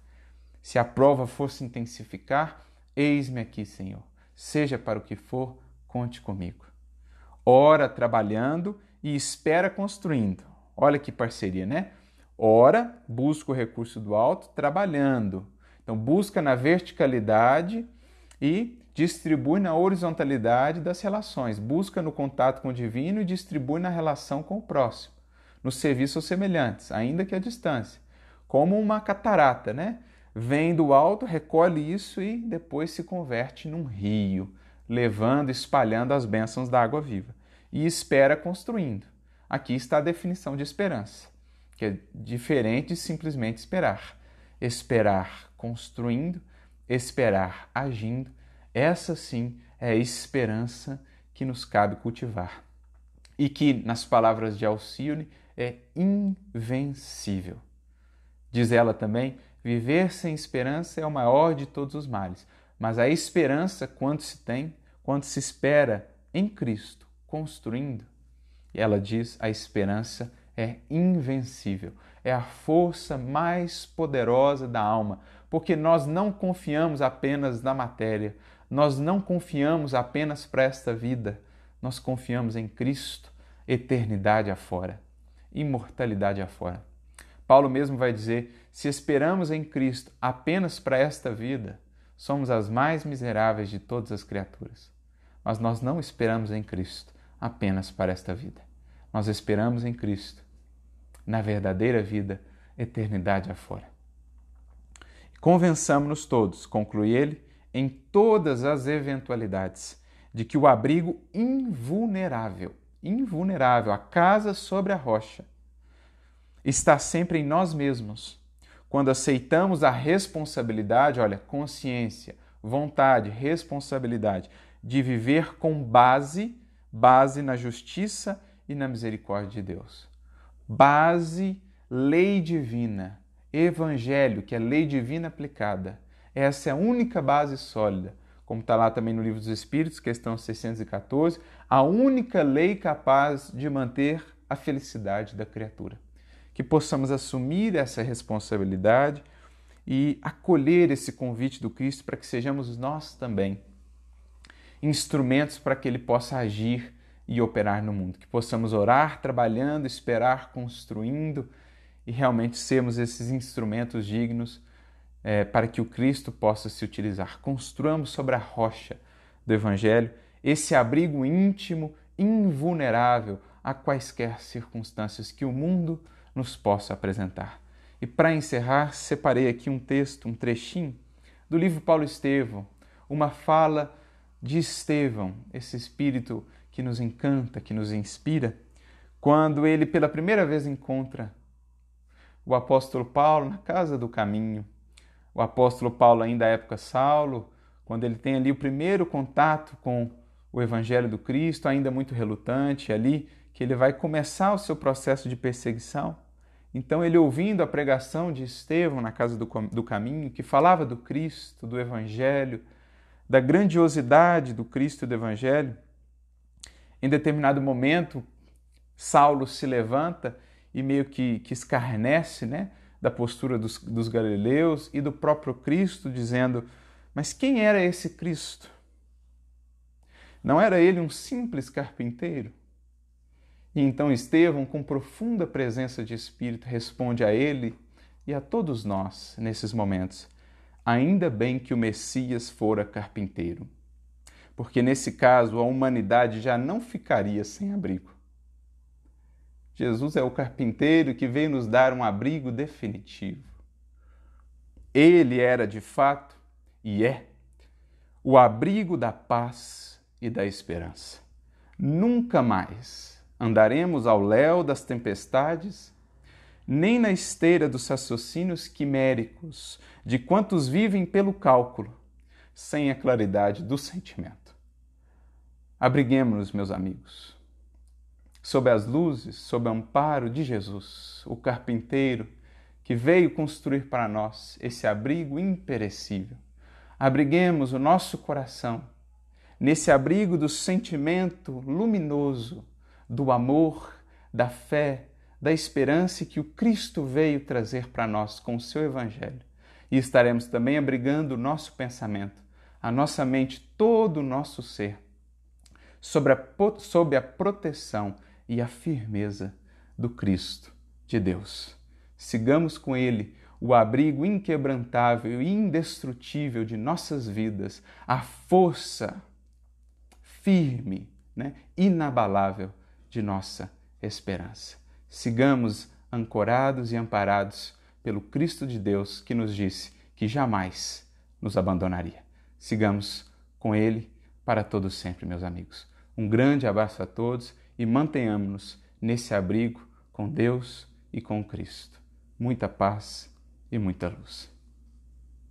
[SPEAKER 1] Se a prova fosse intensificar, eis-me aqui, Senhor. Seja para o que for, conte comigo ora trabalhando e espera construindo. Olha que parceria, né? Ora, busca o recurso do alto trabalhando. Então, busca na verticalidade e distribui na horizontalidade das relações. Busca no contato com o divino e distribui na relação com o próximo. Nos serviços semelhantes, ainda que à distância. Como uma catarata, né? Vem do alto, recolhe isso e depois se converte num rio levando, espalhando as bênçãos da água viva. E espera construindo. Aqui está a definição de esperança, que é diferente de simplesmente esperar. Esperar construindo, esperar agindo, essa sim é a esperança que nos cabe cultivar. E que, nas palavras de Alcione, é invencível. Diz ela também: viver sem esperança é o maior de todos os males, mas a esperança, quando se tem, quando se espera em Cristo, construindo, ela diz: a esperança é invencível, é a força mais poderosa da alma, porque nós não confiamos apenas na matéria, nós não confiamos apenas para esta vida, nós confiamos em Cristo, eternidade afora, imortalidade afora. Paulo mesmo vai dizer: se esperamos em Cristo apenas para esta vida, somos as mais miseráveis de todas as criaturas. Mas nós não esperamos em Cristo apenas para esta vida. Nós esperamos em Cristo, na verdadeira vida, eternidade afora. Convençamos-nos todos, conclui ele, em todas as eventualidades, de que o abrigo invulnerável, invulnerável, a casa sobre a rocha, está sempre em nós mesmos quando aceitamos a responsabilidade, olha, consciência, vontade, responsabilidade de viver com base, base na justiça e na misericórdia de Deus. Base, lei divina, evangelho, que é lei divina aplicada. Essa é a única base sólida, como está lá também no Livro dos Espíritos, questão 614, a única lei capaz de manter a felicidade da criatura que possamos assumir essa responsabilidade e acolher esse convite do Cristo para que sejamos nós também instrumentos para que Ele possa agir e operar no mundo. Que possamos orar, trabalhando, esperar, construindo e realmente sermos esses instrumentos dignos é, para que o Cristo possa se utilizar. Construamos sobre a rocha do Evangelho esse abrigo íntimo, invulnerável a quaisquer circunstâncias que o mundo nos possa apresentar. E para encerrar, separei aqui um texto, um trechinho do livro Paulo Estevão, uma fala de Estevão, esse espírito que nos encanta, que nos inspira, quando ele pela primeira vez encontra o apóstolo Paulo na casa do caminho. O apóstolo Paulo, ainda à época Saulo, quando ele tem ali o primeiro contato com o Evangelho do Cristo, ainda muito relutante, ali que ele vai começar o seu processo de perseguição. Então, ele ouvindo a pregação de Estevão na casa do, do caminho, que falava do Cristo, do Evangelho, da grandiosidade do Cristo e do Evangelho, em determinado momento, Saulo se levanta e meio que, que escarnece né, da postura dos, dos galileus e do próprio Cristo, dizendo: Mas quem era esse Cristo? Não era ele um simples carpinteiro? E então Estevão, com profunda presença de espírito, responde a ele e a todos nós nesses momentos: ainda bem que o Messias fora carpinteiro, porque nesse caso a humanidade já não ficaria sem abrigo. Jesus é o carpinteiro que veio nos dar um abrigo definitivo. Ele era de fato e é o abrigo da paz e da esperança Nunca mais andaremos ao léu das tempestades, nem na esteira dos raciocínios quiméricos de quantos vivem pelo cálculo, sem a claridade do sentimento. Abriguemos-nos, meus amigos, sob as luzes, sob o amparo de Jesus, o carpinteiro que veio construir para nós esse abrigo imperecível. Abriguemos o nosso coração nesse abrigo do sentimento luminoso, do amor, da fé, da esperança que o Cristo veio trazer para nós com o seu Evangelho. E estaremos também abrigando o nosso pensamento, a nossa mente, todo o nosso ser, sobre a, sob a proteção e a firmeza do Cristo de Deus. Sigamos com Ele o abrigo inquebrantável e indestrutível de nossas vidas, a força firme, né, inabalável de nossa esperança. Sigamos ancorados e amparados pelo Cristo de Deus que nos disse que jamais nos abandonaria. Sigamos com Ele para todos sempre, meus amigos. Um grande abraço a todos e mantenhamos-nos nesse abrigo com Deus e com Cristo. Muita paz e muita luz.